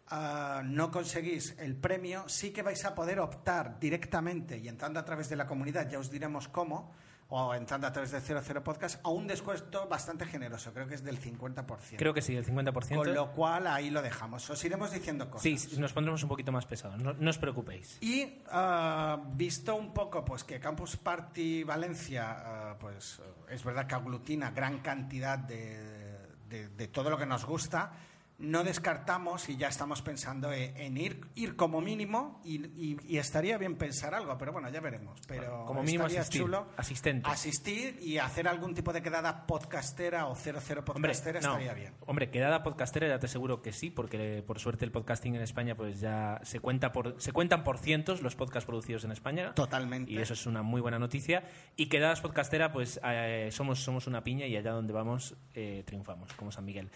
ah, no conseguís el premio, sí que vais a poder optar directamente y entrando a través de la comunidad, ya os diremos cómo, o entrando a través de 00 Podcast, a un descuento bastante generoso, creo que es del 50%. Creo que sí, el 50%. Con lo cual ahí lo dejamos. Os iremos diciendo cosas. Sí, nos pondremos un poquito más pesados, no, no os preocupéis. Y ah, visto un poco pues que Campus Party Valencia, ah, pues es verdad que aglutina gran cantidad de, de- de todo lo que nos gusta, no descartamos y ya estamos pensando en, en ir, ir como mínimo y, y- y estaría bien pensar algo, pero bueno, ya veremos. Pero Como mínimo asistir, chulo asistente. asistir y hacer algún tipo de quedada podcastera o 00 Hombre, podcastera no. estaría bien. Hombre, quedada podcastera ya te aseguro que sí, porque por suerte el podcasting en España pues ya se cuenta por se cuentan por cientos los podcasts producidos en España. Totalmente. Y eso es una muy buena noticia. Y quedadas podcastera, pues eh, somos, somos una piña y allá donde vamos eh, triunfamos, como San Miguel.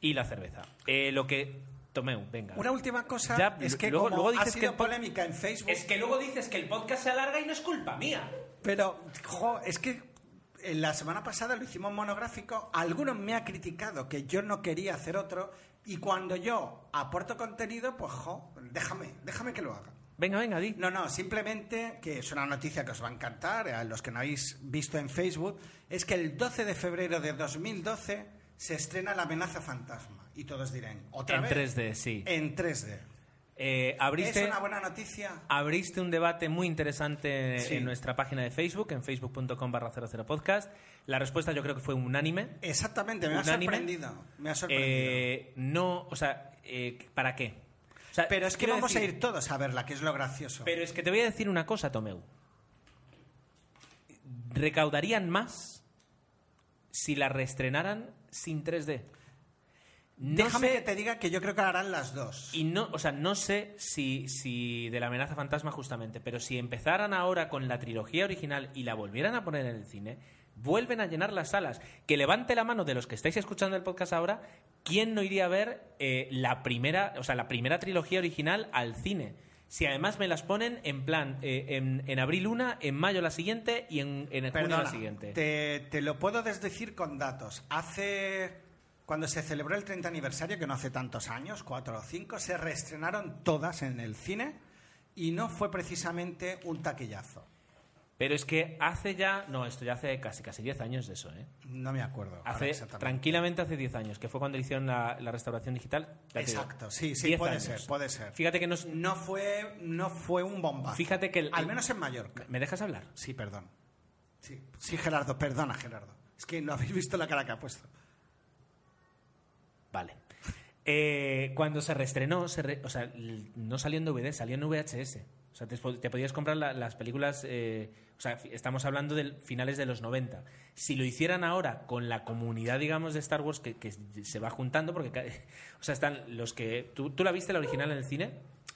Y la cerveza. Eh, lo que. Tomeu, venga. Una última cosa Ya, es que luego- como luego ha dices sido que polémica en Facebook, Es que luego dices que el podcast se alarga y no es culpa mía. pero jo, es que en la semana pasada lo hicimos monográfico, algunos me ha criticado que yo no quería hacer otro y cuando yo aporto contenido, pues jo, déjame, déjame que lo haga. Venga, venga, di. No, no, simplemente que es una noticia que os va a encantar, a los que no habéis visto en Facebook, es que el 12 de febrero de 2012 se estrena La amenaza fantasma. Y todos dirán, ¿otra En vez? 3D, sí. En 3D. Eh, abriste, ¿Es una buena noticia? abriste un debate muy interesante Sí. en nuestra página de Facebook, en facebook.com barra 00 podcast. La respuesta yo creo que fue unánime. Exactamente, me ha sorprendido. Me ha sorprendido. Eh, no, o sea, eh, ¿para qué? O sea, pero es que vamos a ir todos a verla, que es lo gracioso. Pero es que te voy a decir una cosa, Tomeu. Recaudarían más si la reestrenaran sin 3D. No Déjame sé- que te diga que yo creo que harán las dos. Y no, o sea, no sé si, si de la amenaza fantasma justamente, pero si empezaran ahora con la trilogía original y la volvieran a poner en el cine, vuelven a llenar las salas. Que levante la mano de los que estáis escuchando el podcast ahora, ¿quién no iría a ver eh, la primera, o sea, la primera trilogía original al cine? Si además me las ponen en plan, eh, en, en abril una, en mayo la siguiente y en, en junio Perdona, la siguiente. Te, te lo puedo desdecir con datos. Hace. Cuando se celebró el 30 aniversario, que no hace tantos años, cuatro o cinco, se reestrenaron todas en el cine y no fue precisamente un taquillazo. Pero es que hace ya, no, esto ya hace casi casi 10 años de eso, ¿eh? No me acuerdo. Hace, tranquilamente hace 10 años, que fue cuando hicieron la, la restauración digital. Exacto, sí, sí, 10 puede años. ser, puede ser. Fíjate que nos... No fue, no fue un bombazo. Fíjate que el- Al menos en Mallorca. ¿Me dejas hablar? Sí, perdón. Sí, sí, Gerardo, perdona, Gerardo. Es que no habéis visto la cara que ha puesto. Vale. Eh, cuando se reestrenó, se re- o sea, no salió en DVD, salió en VHS. O sea, te, te podías comprar la- las películas, eh, o sea, estamos hablando de finales de los 90. Si lo hicieran ahora con la comunidad, digamos, de Star Wars que, que se va juntando, porque, o sea, están los que... ¿Tú, tú la viste la original en el cine?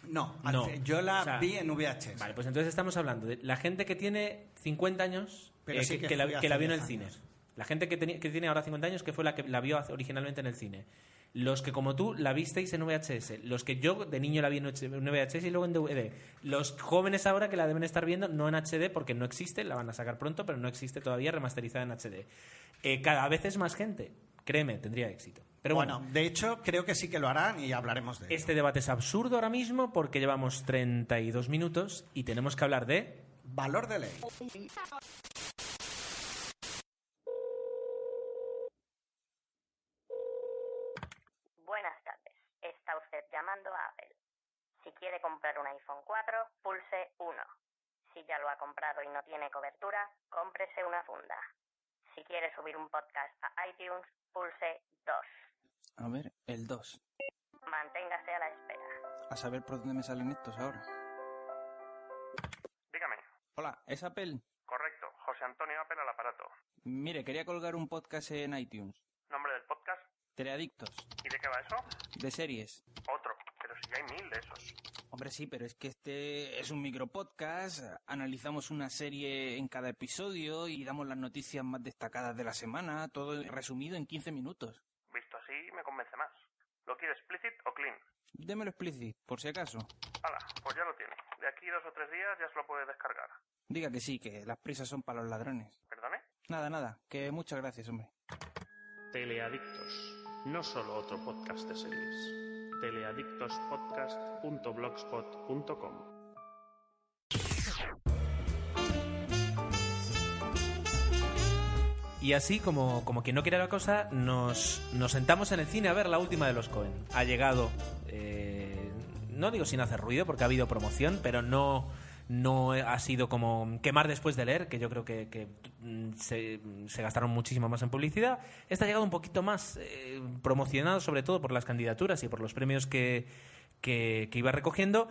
No, No. yo la O sea, vi en VHS. Vale, pues entonces estamos hablando de la gente que tiene 50 años Pero eh, sí que, la, que vio en el 10 cine. La gente que, que tiene ahora 50 años que fue la que la vio originalmente en el cine. Los que como tú la visteis en VHS. Los que yo de niño la vi en VHS y luego en DVD. Los jóvenes ahora que la deben estar viendo no en HD porque no existe, la van a sacar pronto, pero no existe todavía remasterizada en HD. Eh, cada vez es más gente. Créeme, tendría éxito. Pero bueno, bueno, de hecho, creo que sí que lo harán y hablaremos de ello. este debate es absurdo ahora mismo porque llevamos 32 minutos y tenemos que hablar de... Valor de ley. Buenas tardes. Está usted llamando a Apple. Si quiere comprar un iPhone 4, pulse 1. Si ya lo ha comprado y no tiene cobertura, cómprese una funda. Si quiere subir un podcast a iTunes, pulse 2. A ver, el 2. Manténgase a la espera. A saber por dónde me salen estos ahora. Dígame. Hola, ¿es Apple? Correcto. José Antonio Apple al aparato. Mire, quería colgar un podcast en iTunes. Nombre del podcast. Teleadictos. ¿Y de qué va eso? De series. Otro. Pero si ya hay mil de esos. Hombre, sí, pero es que este es un micropodcast. Analizamos una serie en cada episodio y damos las noticias más destacadas de la semana. Todo resumido en 15 minutos. Visto así, me convence más. ¿Lo quiere explicit o clean? Démelo explicit, por si acaso. Hala, pues ya lo tiene. De aquí dos o tres días ya se lo puede descargar. Diga que sí, que las prisas son para los ladrones. ¿Perdone? Nada, nada, que muchas gracias, hombre. Teleadictos, no solo otro podcast de series. teleadictospodcast.blogspot.com Y así, como, como quien no quiere la cosa, nos, nos sentamos en el cine a ver la última de los Cohen. Ha llegado, eh, no digo sin hacer ruido, porque ha habido promoción, pero no, no ha sido como quemar después de leer, que yo creo que, se, se gastaron muchísimo más en publicidad. Esta ha llegado un poquito más eh, promocionado, sobre todo por las candidaturas y por los premios que, que, que iba recogiendo.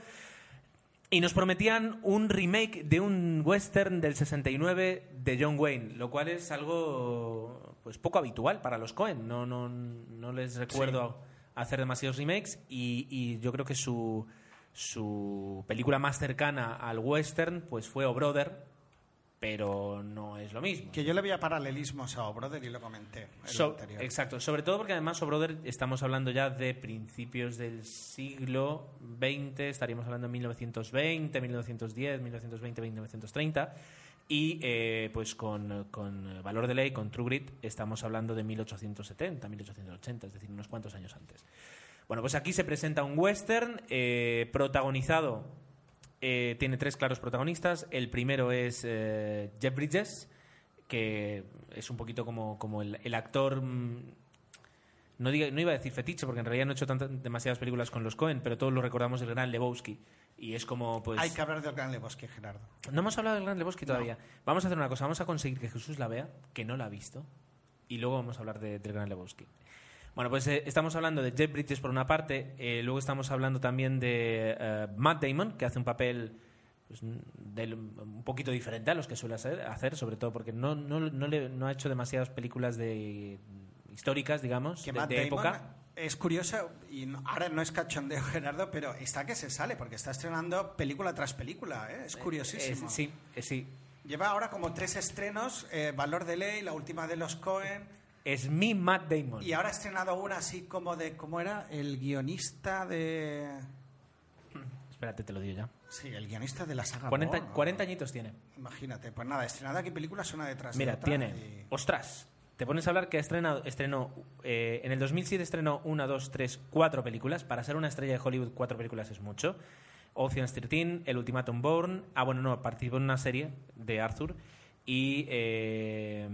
Y nos prometían un remake de un western del 69 de John Wayne, lo cual es algo pues poco habitual para los Cohen. No, no, no les recuerdo hacer demasiados remakes y, y yo creo que su, su película más cercana al western pues fue O Brother, pero no es lo mismo. Que yo le veía paralelismos a O Brother y lo comenté. en So- anterior. exacto, sobre todo porque además O Brother estamos hablando ya de principios del siglo XX, estaríamos hablando de 1920, 1910, 1920, 1930 y eh, pues con, con Valor de Ley, con True Grit, estamos hablando de 1870, 1880, es decir, unos cuantos años antes. Bueno, pues aquí se presenta un western eh, protagonizado eh, tiene tres claros protagonistas. El primero es eh, Jeff Bridges, que es un poquito como, como el, el actor. mm, No, diga- no iba a decir fetiche, porque en realidad no he hecho tantas, demasiadas películas con los Cohen, pero todos lo recordamos del gran Lebowski. Y es como, pues. Hay que hablar del Gran Lebowski, Gerardo. No hemos hablado del gran Lebowski todavía. Vamos a hacer una cosa: vamos a conseguir que Jesús la vea, que no la ha visto, y luego vamos a hablar de- del gran Lebowski. Bueno, pues eh, estamos hablando de Jeff Bridges por una parte, eh, luego estamos hablando también de eh, Matt Damon, que hace un papel pues, del- un poquito diferente a los que suele hacer, hacer, sobre todo porque no, no, no, le- no ha hecho demasiadas películas de históricas, digamos, Que de, Matt de Damon época. es curioso, y no- ahora no es cachondeo, Gerardo, pero está que se sale, porque está estrenando película tras película. ¿eh? Es curiosísimo. Eh, sí, eh, sí. Lleva ahora como tres estrenos, eh, Valor de Ley, la última de los Cohen, Es mi Matt Damon. y ahora ha estrenado una así como de, ¿cómo era? El guionista de... Espérate, te lo digo ya. Sí, el guionista de la saga 40, Bourne, ¿no? 40 añitos tiene. Imagínate, pues nada, estrenada aquí películas una detrás Mira, de otra. tiene. y- Ostras, te pones a hablar que ha estrenado, estrenó. eh, en el 2007 estrenó una, dos, tres, cuatro películas. Para ser una estrella de Hollywood, cuatro películas es mucho. Ocean's 13, El Ultimatum Born. Ah, bueno, no, participó en una serie de Arthur. Y eh,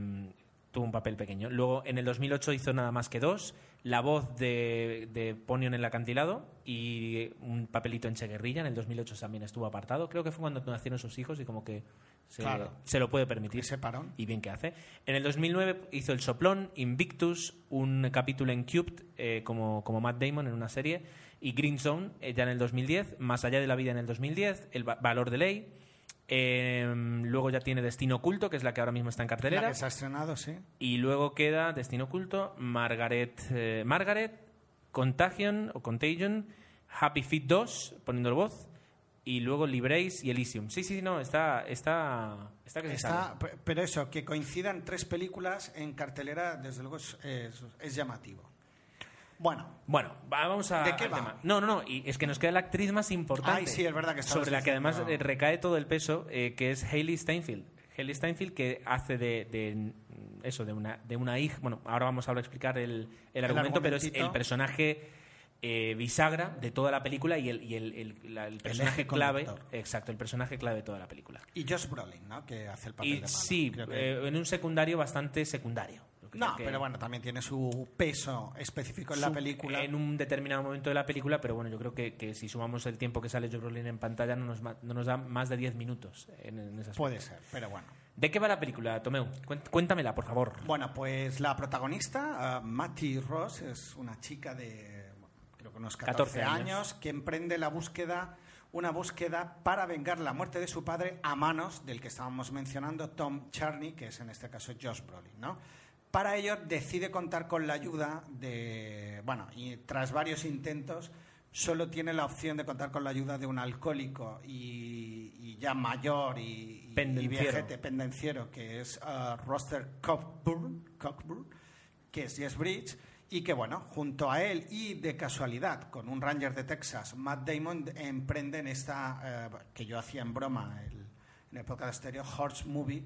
tuvo un papel pequeño. Luego, en el 2008 hizo nada más que dos. La voz de, de Ponio en el acantilado y un papelito en Che Guerrilla. En el 2008 también estuvo apartado. Creo que fue cuando nacieron sus hijos y como que se, Claro. se lo puede permitir. Ese parón. Y bien que hace. En el 2009 hizo El Soplón, Invictus, un capítulo en Cubed eh, como, como Matt Damon en una serie, y Green Zone eh, ya en el 2010, Más allá de la vida en el 2010, El Va- Valor de Ley. Eh, luego ya tiene Destino Oculto, que es la que ahora mismo está en La cartelera. que se ha estrenado, sí. Y luego queda Destino Oculto, Margaret, eh, Margaret, Contagion o Contagion, Happy Feet 2, poniendo voz, y luego Libreis y Elysium. Sí, sí, no, está, está, está que se. Está, pe- pero eso, que coincidan tres películas en cartelera, desde luego es, es- es llamativo. Bueno, Bueno, va- vamos a, ¿De qué al va? tema. No, no, no, y es que nos queda la actriz más importante. Ay, sí, es verdad que estabas Sobre la que además eh, recae todo el peso, eh, que es Hailey Steinfeld. Hailey Steinfeld que hace de, de, eso, de una, de una hija. Bueno, ahora vamos a hablar- explicar el, el argumento, pero es el personaje eh, bisagra de toda la película y el, y el, el- la- el personaje clave. conductor. Exacto, el personaje clave de toda la película. y Josh Brolin, ¿no? Que hace el papel Y de malo. sí, eh, en un secundario bastante secundario. No, que- pero bueno, también tiene su peso específico en la película. En un determinado momento de la película, pero bueno, yo creo que, que si sumamos el tiempo que sale Joe Brolin en pantalla, no nos, no nos da más de 10 minutos en, en aspecto. Puede ser, pero bueno. ¿De qué va la película, Tomeu? Cuént- Cuéntamela, por favor. Bueno, pues la protagonista, uh, Matty Ross, es una chica de bueno, creo que unos 14, 14 años. años. que emprende la búsqueda, una búsqueda para vengar la muerte de su padre a manos del que estábamos mencionando, Tom Charney, que es en este caso Josh Brolin, ¿no? Para ello decide contar con la ayuda de, bueno, y tras varios intentos solo tiene la opción de contar con la ayuda de un alcohólico y, y ya mayor y, y- y Pendenciero. viejete pendenciero que es uh, Roster Cockburn, Cockburn, que es Jess Bridge, y que, bueno, junto a él y de casualidad con un Ranger de Texas, Matt Damon, emprenden esta, eh, que yo hacía en broma el- en el podcast estéreo, Horse Movie,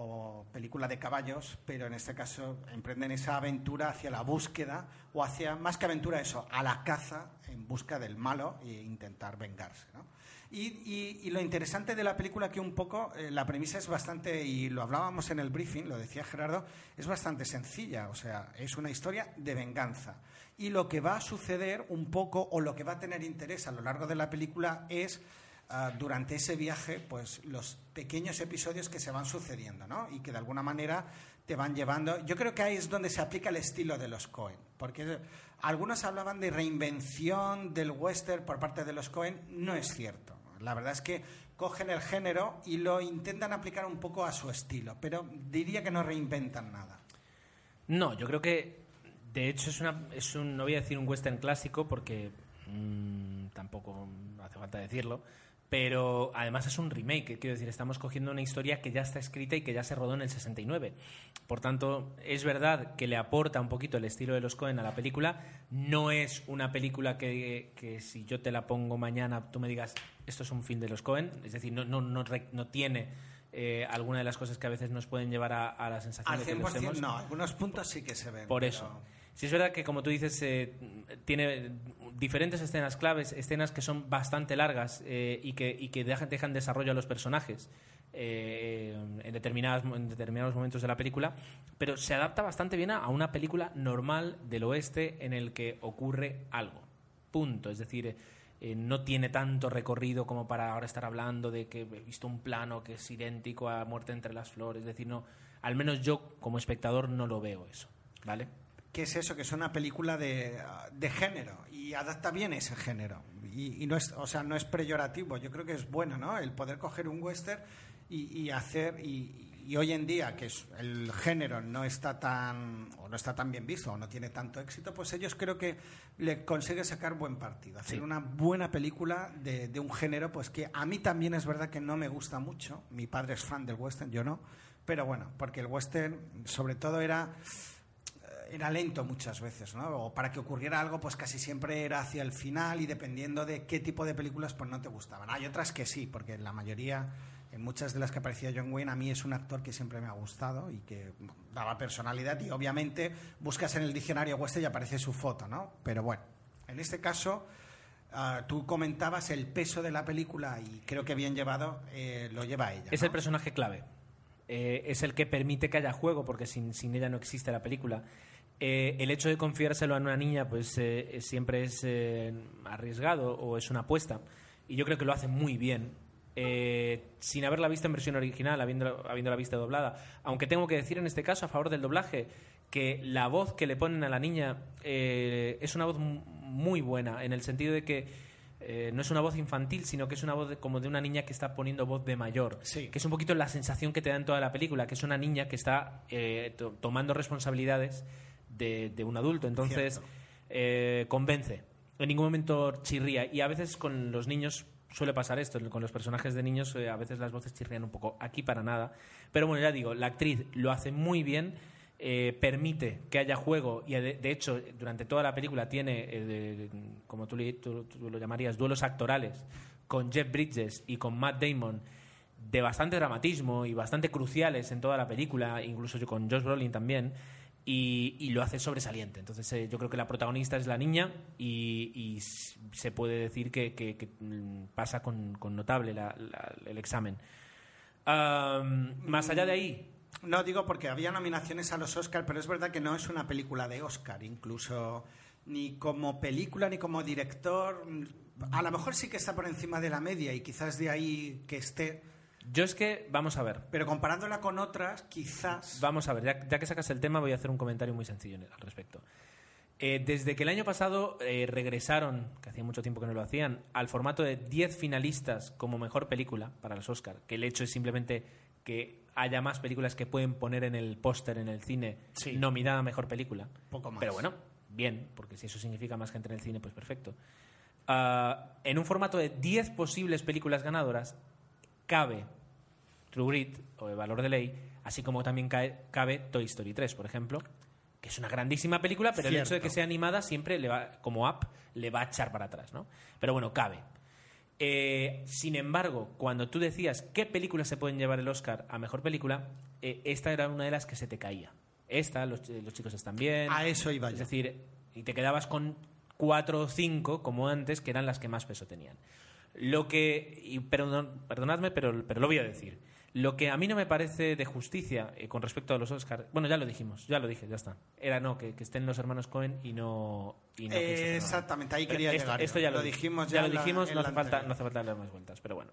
o película de caballos, pero en este caso emprenden esa aventura hacia la búsqueda, o hacia, más que aventura, eso, a la caza en busca del malo e intentar vengarse. ¿no? Y, lo interesante de la película que un poco, eh, la premisa es bastante, y lo hablábamos en el briefing, lo decía Gerardo, es bastante sencilla, o sea, es una historia de venganza. Y lo que va a suceder un poco, o lo que va a tener interés a lo largo de la película, es ah, durante ese viaje, pues los pequeños episodios que se van sucediendo, ¿no? Y que de alguna manera te van llevando. Yo creo que ahí es donde se aplica el estilo de los Cohen, porque algunos hablaban de reinvención del western por parte de los Cohen, no es cierto. La verdad es que cogen el género y lo intentan aplicar un poco a su estilo, pero diría que no reinventan nada. No, yo creo que de hecho es una es un no voy a decir un western clásico porque mm, tampoco hace falta decirlo, pero además es un remake, quiero decir, estamos cogiendo una historia que ya está escrita y que ya se rodó en el 69. Por tanto, es verdad que le aporta un poquito el estilo de los Cohen a la película. No es una película que, que si yo te la pongo mañana tú me digas, esto es un film de los Cohen, es decir, no, no, no, tiene eh, alguna de las cosas que a veces nos pueden llevar a, a la sensación Al de que los 100% no, algunos puntos sí que se ven. por pero- eso. Sí es verdad que, como tú dices, eh, tiene diferentes escenas claves, escenas que son bastante largas eh, y que, dejan, desarrollo a los personajes eh, en, determinados momentos de la película, pero se adapta bastante bien a, una película normal del oeste en el que ocurre algo. Punto. Es decir, no tiene tanto recorrido como para ahora estar hablando de que he visto un plano que es idéntico a Muerte entre las flores. Es decir, no, al menos yo como espectador no lo veo eso. ¿Vale? ¿Qué es eso? Que es una película de, de género y adapta bien ese género. Y, y no es, o sea, no es peyorativo. Yo creo que es bueno, ¿no? El poder coger un western y, y hacer y, y hoy en día que es- el género no está tan o no está tan bien visto o no tiene tanto éxito, pues ellos creo que le consiguen sacar buen partido, hacer Sí. una buena película de, de un género, pues que a mí también es verdad que no me gusta mucho. Mi padre es fan del western, yo no. Pero bueno, porque el western sobre todo era era lento muchas veces, ¿no? O para que ocurriera algo, pues casi siempre era hacia el final y dependiendo de qué tipo de películas, pues no te gustaban. Hay otras que sí, porque la mayoría, en muchas de las que aparecía John Wayne, a mí es un actor que siempre me ha gustado y que daba personalidad y obviamente buscas en el diccionario western y aparece su foto, ¿no? Pero bueno, en este caso... ah, tú comentabas el peso de la película y creo que bien llevado eh, lo lleva ella. Es ¿no? el personaje clave. Eh, es el que permite que haya juego, porque sin, sin ella no existe la película. Eh, el hecho de confiárselo a una niña, pues eh, eh, siempre es eh, arriesgado o es una apuesta. Y yo creo que lo hace muy bien. Sin haberla visto en versión original, habiéndola, habiéndola visto doblada. Aunque tengo que decir en este caso, a favor del doblaje, que la voz que le ponen a la niña es una voz mu- muy buena, en el sentido de que eh, no es una voz infantil, sino que es una voz de- como de una niña que está poniendo voz de mayor. Sí. Que es un poquito la sensación que te da en toda la película, que es una niña que está eh, to- tomando responsabilidades de, de un adulto. Entonces, eh, convence. En ningún momento chirría. Y a veces con los niños suele pasar esto. Con los personajes de niños eh, a veces las voces chirrían un poco. Aquí para nada. Pero bueno, ya digo, la actriz lo hace muy bien. eh, permite que haya juego y de, de hecho durante toda la película tiene eh, como tú, tú- tú lo llamarías duelos actorales con Jeff Bridges y con Matt Damon de bastante dramatismo y bastante cruciales en toda la película, incluso yo con Josh Brolin también, y, lo hace sobresaliente. Entonces eh, yo creo que la protagonista es la niña y, se puede decir que, mm, pasa con, notable el examen. Am, más allá de ahí, No digo porque había nominaciones a los Oscar, pero es verdad que no es una película de Oscar, incluso ni como película ni como director. A lo mejor sí que está por encima de la media y quizás de ahí que esté, yo es que, vamos a ver, pero comparándola con otras, quizás. Vamos a ver, ya, ya que sacas el tema, voy a hacer un comentario muy sencillo en- al respecto. Eh, desde que el año pasado eh, regresaron, que hacía mucho tiempo que no lo hacían, al formato de 10 finalistas como mejor película para los Oscar, que el hecho es simplemente que haya más películas que pueden poner en el póster en el cine Sí. nominada a mejor película. Poco más. Pero bueno, bien, porque si eso significa más gente en el cine, pues perfecto. Ah, en un formato de 10 posibles películas ganadoras, cabe True Grit o El Valor de Ley, así como también cae- cabe Toy Story 3, por ejemplo, que es una grandísima película, pero el hecho de que sea animada siempre le va, como app le va a echar para atrás, ¿no? Pero bueno, cabe. Eh, sin embargo, cuando tú decías qué películas se pueden llevar el Oscar a mejor película, eh, esta era una de las que se te caía. Esta, los, los chicos están bien. A eso iba Es decir, y te quedabas con cuatro o cinco, como antes, que eran las que más peso tenían. Lo que, y perdon- perdonadme, pero, pero lo voy a decir. Lo que a mí no me parece de justicia eh, con respecto a los Oscars, bueno, ya lo dijimos, ya lo dije, ya está. Era no, que, que estén los hermanos Cohen y no. Y no Eh, exactamente, ahí quería esto, llegar. Esto ya lo, lo dijimos ya lo en la- dijimos, no hace, falta, no hace falta darle más vueltas, pero bueno.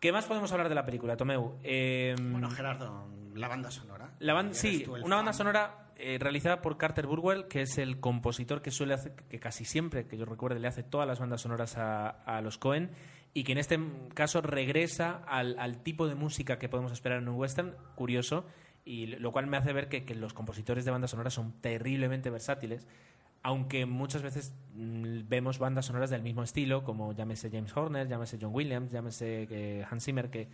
¿Qué más podemos hablar de la película, Tomeu? Eh, Bueno, Gerardo, la banda sonora. la sí, una banda sonora eh, realizada por Carter Burwell, que es el compositor que suele hacer, que casi siempre, que yo recuerde, le hace todas las bandas sonoras a, a los Cohen, y que en este caso regresa al, tipo de música que podemos esperar en un western, curioso, y lo cual me hace ver que, que los compositores de bandas sonoras son terriblemente versátiles, aunque muchas veces mm, vemos bandas sonoras del mismo estilo, como llámese James Horner, llámese John Williams, llámese eh, Hans Zimmer, que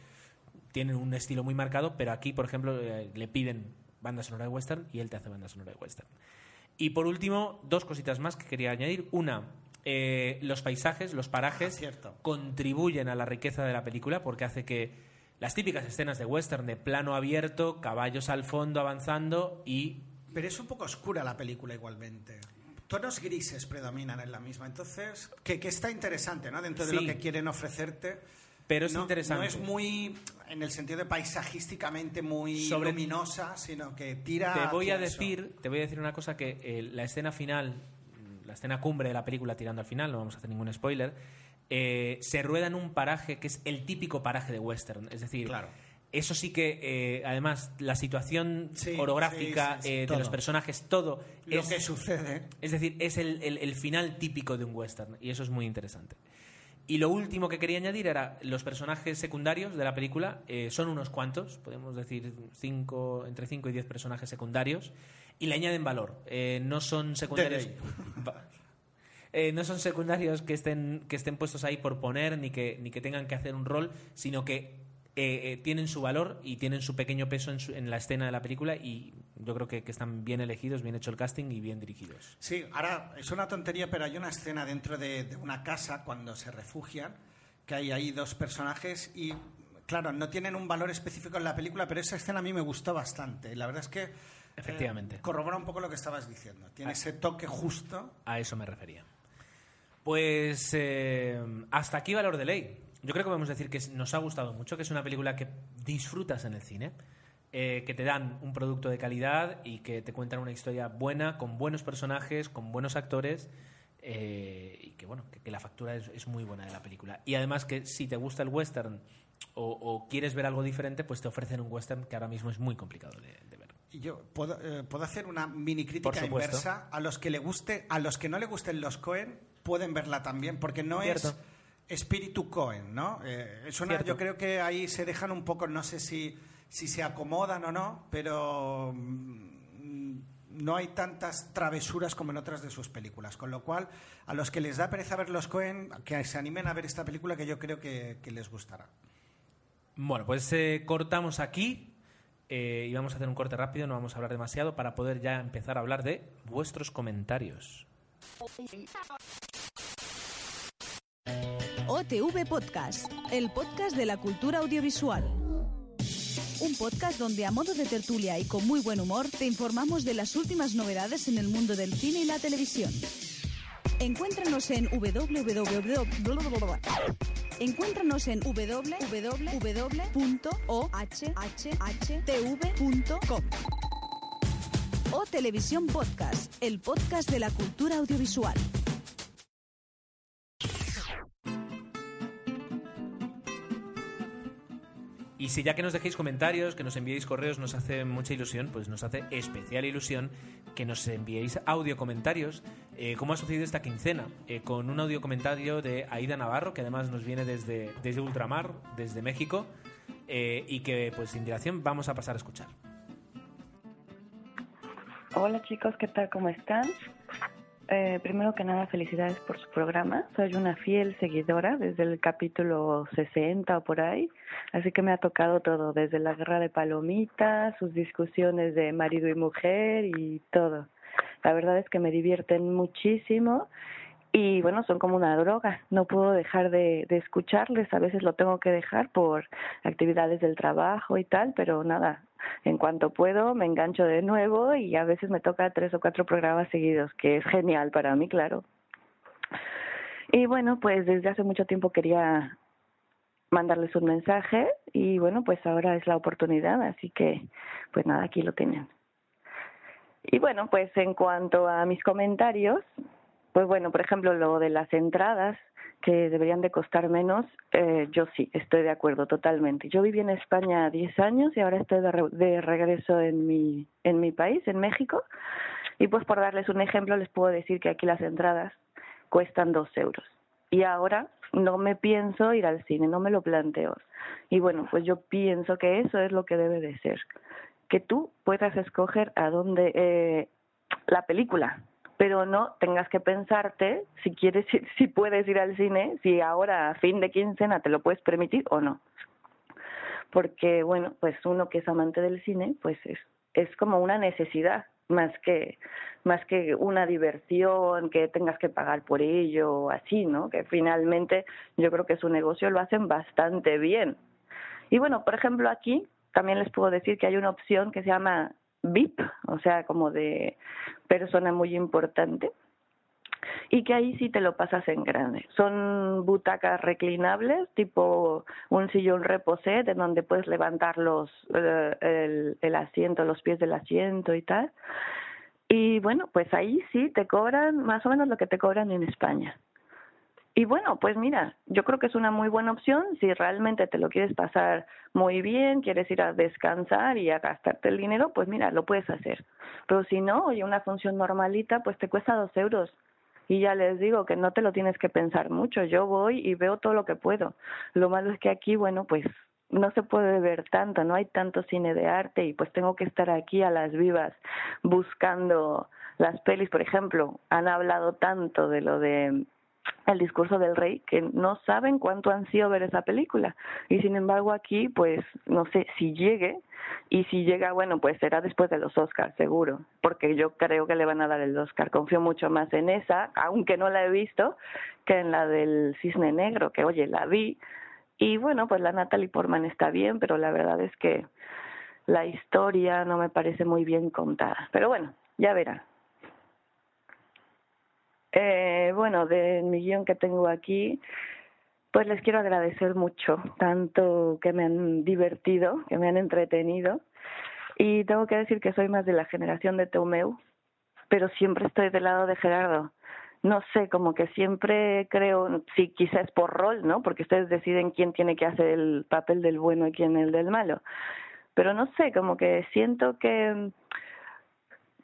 tienen un estilo muy marcado, pero aquí, por ejemplo, eh, le piden banda sonora de western y él te hace banda sonora de western. Y por último, dos cositas más que quería añadir. Una, eh, los paisajes, los parajes Ah, cierto. contribuyen a la riqueza de la película porque hace que las típicas escenas de western de plano abierto, caballos al fondo avanzando y Pero es un poco oscura la película igualmente. Tonos grises predominan en la misma. Entonces, que, que está interesante, ¿no? Dentro de Sí. lo que quieren ofrecerte. Pero es no, interesante. No es muy, en el sentido de paisajísticamente muy Sobre- luminosa, sino que tira. te voy a eso. decir, te voy a decir una cosa que eh, la escena final, la escena cumbre de la película tirando al final, no vamos a hacer ningún spoiler, eh, se rueda en un paraje que es el típico paraje de western, es decir, Claro. eso sí que eh, además la situación Sí, orográfica sí, sí, eh, de los personajes, todo Lo es, que sucede. es decir, es el, el- el final típico de un western y eso es muy interesante. Y lo último que quería añadir era los personajes secundarios de la película eh, son unos cuantos, podemos decir cinco, entre 5 y 10 personajes secundarios, y le añaden valor. Eh, no son secundarios. eh, no son secundarios que estén, que estén puestos ahí por poner ni que, ni que tengan que hacer un rol, sino que eh, eh, tienen su valor y tienen su pequeño peso en, su- en la escena de la película y yo creo que, que están bien elegidos, bien hecho el casting y bien dirigidos. Sí, ahora es una tontería, pero hay una escena dentro de, de una casa cuando se refugian, que hay ahí dos personajes y, claro, no tienen un valor específico en la película, pero esa escena a mí me gustó bastante. La verdad es que... eh, Efectivamente. corrobora un poco lo que estabas diciendo. Tiene ese toque justo. A eso me refería. Pues eh, hasta aquí Valor de Ley. Yo creo que podemos decir que nos ha gustado mucho, que es una película que disfrutas en el cine, eh, que te dan un producto de calidad y que te cuentan una historia buena, con buenos personajes, con buenos actores. eh, y que bueno, que, que la factura es, es muy buena de la película. Y además que si te gusta el western o, o quieres ver algo diferente, pues te ofrecen un western que ahora mismo es muy complicado de, de ver. Y yo puedo, eh, puedo hacer una mini crítica inversa. A los que le guste, a los que no le gusten los Cohen, pueden verla también, porque no Cierto. es espíritu Cohen, ¿no? Eh, es una, yo creo que ahí se dejan un poco, no sé si, si se acomodan o no, pero mm, no hay tantas travesuras como en otras de sus películas. Con lo cual, a los que les da pereza ver los Cohen, que se animen a ver esta película que yo creo que, que les gustará. Bueno, pues eh, cortamos aquí eh, y vamos a hacer un corte rápido, no vamos a hablar demasiado para poder ya empezar a hablar de vuestros comentarios. OTV Podcast, el podcast de la cultura audiovisual. Un podcast donde a modo de tertulia y con muy buen humor te informamos de las últimas novedades en el mundo del cine y la televisión. Encuéntranos en www. Encuéntranos en www.ohhtv.com. O Televisión Podcast, el podcast de la cultura audiovisual. Y si ya que nos dejéis comentarios, que nos enviéis correos, nos hace mucha ilusión, pues nos hace especial ilusión que nos enviéis audio comentarios, eh, como ha sucedido esta quincena, eh, con un audio comentario de Aida Navarro, que además nos viene desde, desde Ultramar, desde México, eh, y que pues sin dilación vamos a pasar a escuchar. Hola chicos, ¿qué tal? ¿Cómo están? Eh, primero que nada, felicidades por su programa. Soy una fiel seguidora desde el capítulo 60 o por ahí, así que me ha tocado todo, desde la guerra de palomitas, sus discusiones de marido y mujer y todo. La verdad es que me divierten muchísimo y bueno, son como una droga. No puedo dejar de, de escucharles, a veces lo tengo que dejar por actividades del trabajo y tal, pero nada, en cuanto puedo me engancho de nuevo y a veces me toca tres o cuatro programas seguidos, que es genial para mí, claro. Y bueno, pues desde hace mucho tiempo quería mandarles un mensaje y bueno, pues ahora es la oportunidad, así que pues nada, aquí lo tienen. Y bueno, pues en cuanto a mis comentarios, pues bueno, por ejemplo, lo de las entradas que deberían de costar menos, eh, yo sí, estoy de acuerdo totalmente. Yo viví en España 10 años y ahora estoy de, de regreso en mi, en mi país, en México. Y pues por darles un ejemplo, les puedo decir que aquí las entradas cuestan dos euros. Y ahora no me pienso ir al cine, no me lo planteo. Y bueno, pues yo pienso que eso es lo que debe de ser. Que tú puedas escoger a dónde eh, la película, pero no tengas que pensarte si quieres si puedes ir al cine, si ahora a fin de quincena te lo puedes permitir o no. Porque bueno, pues uno que es amante del cine, pues es es como una necesidad más que más que una diversión que tengas que pagar por ello así, ¿no? Que finalmente yo creo que su negocio lo hacen bastante bien. Y bueno, por ejemplo, aquí también les puedo decir que hay una opción que se llama VIP, o sea, como de persona muy importante, y que ahí sí te lo pasas en grande. Son butacas reclinables, tipo un sillón reposé, de donde puedes levantar los, eh, el, el asiento, los pies del asiento y tal. Y bueno, pues ahí sí te cobran más o menos lo que te cobran en España. Y bueno, pues mira, yo creo que es una muy buena opción si realmente te lo quieres pasar muy bien, quieres ir a descansar y a gastarte el dinero, pues mira, lo puedes hacer. Pero si no, oye, una función normalita, pues te cuesta dos euros. Y ya les digo que no te lo tienes que pensar mucho. Yo voy y veo todo lo que puedo. Lo malo es que aquí, bueno, pues no se puede ver tanto, no hay tanto cine de arte y pues tengo que estar aquí a las vivas buscando las pelis, por ejemplo, han hablado tanto de lo de el discurso del rey que no saben cuánto han sido ver esa película. Y sin embargo aquí pues no sé si llegue y si llega bueno pues será después de los Oscars seguro porque yo creo que le van a dar el Oscar. Confío mucho más en esa aunque no la he visto que en la del cisne negro que oye la vi. Y bueno pues la Natalie Portman está bien pero la verdad es que la historia no me parece muy bien contada. Pero bueno ya verá eh, bueno, del millón que tengo aquí, pues les quiero agradecer mucho, tanto que me han divertido, que me han entretenido. Y tengo que decir que soy más de la generación de Teumeu, pero siempre estoy del lado de Gerardo. No sé, como que siempre creo, sí, quizás por rol, ¿no? Porque ustedes deciden quién tiene que hacer el papel del bueno y quién el del malo. Pero no sé, como que siento que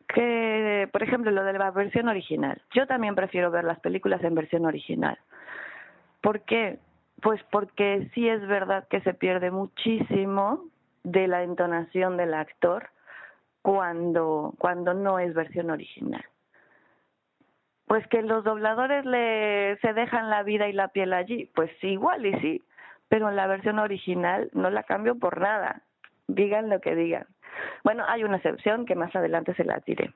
que, por ejemplo, lo de la versión original. Yo también prefiero ver las películas en versión original. ¿Por qué? Pues porque sí es verdad que se pierde muchísimo de la entonación del actor cuando, cuando no es versión original. Pues que los dobladores le, se dejan la vida y la piel allí, pues igual y sí, pero en la versión original no la cambio por nada, digan lo que digan. Bueno, hay una excepción que más adelante se la diré.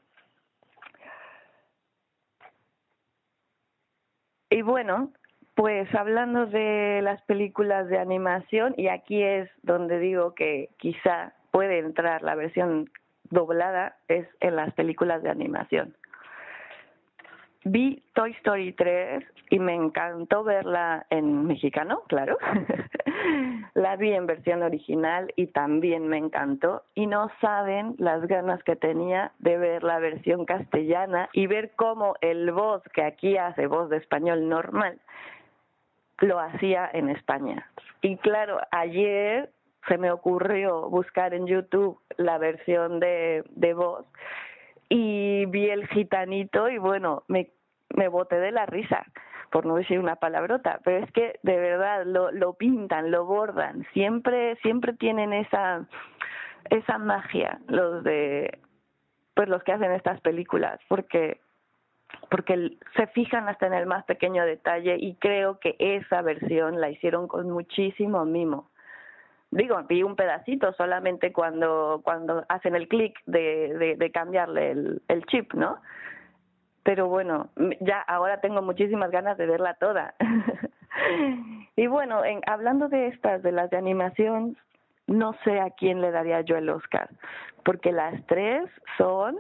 Y bueno, pues hablando de las películas de animación, y aquí es donde digo que quizá puede entrar la versión doblada, es en las películas de animación. Vi Toy Story 3 y me encantó verla en mexicano, claro. la vi en versión original y también me encantó. Y no saben las ganas que tenía de ver la versión castellana y ver cómo el voz que aquí hace voz de español normal lo hacía en España. Y claro, ayer se me ocurrió buscar en YouTube la versión de, voz y vi el gitanito y bueno, me, me boté de la risa, por no decir una palabrota, pero es que de verdad lo, lo pintan, lo bordan, siempre, siempre tienen esa, esa magia los de pues los que hacen estas películas, porque porque se fijan hasta en el más pequeño detalle y creo que esa versión la hicieron con muchísimo mimo digo, vi un pedacito solamente cuando, cuando hacen el clic de, de, cambiarle el, el chip, ¿no? Pero bueno, ya ahora tengo muchísimas ganas de verla toda. y bueno, en, hablando de estas, de las de animación, no sé a quién le daría yo el Oscar, porque las tres son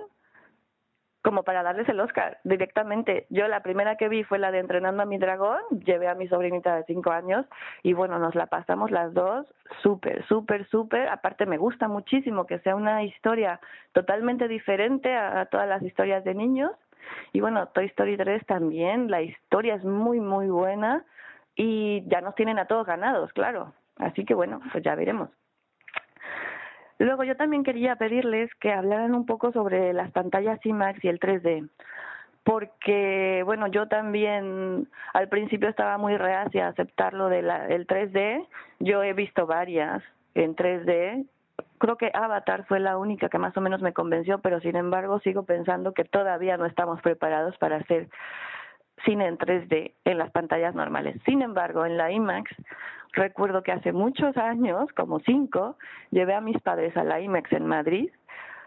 como para darles el Oscar directamente. Yo la primera que vi fue la de Entrenando a mi dragón, llevé a mi sobrinita de cinco años y bueno, nos la pasamos las dos súper, súper, súper. Aparte me gusta muchísimo que sea una historia totalmente diferente a, todas las historias de niños. Y bueno, Toy Story 3 también, la historia es muy, muy buena y ya nos tienen a todos ganados, claro. Así que bueno, pues ya veremos. Luego yo también quería pedirles que hablaran un poco sobre las pantallas IMAX y el 3D, porque bueno, yo también al principio estaba muy reacia a aceptar lo del 3D, yo he visto varias en 3D, creo que Avatar fue la única que más o menos me convenció, pero sin embargo sigo pensando que todavía no estamos preparados para hacer cine en 3D en las pantallas normales. Sin embargo, en la IMAX Recuerdo que hace muchos años, como cinco, llevé a mis padres a la IMEX en Madrid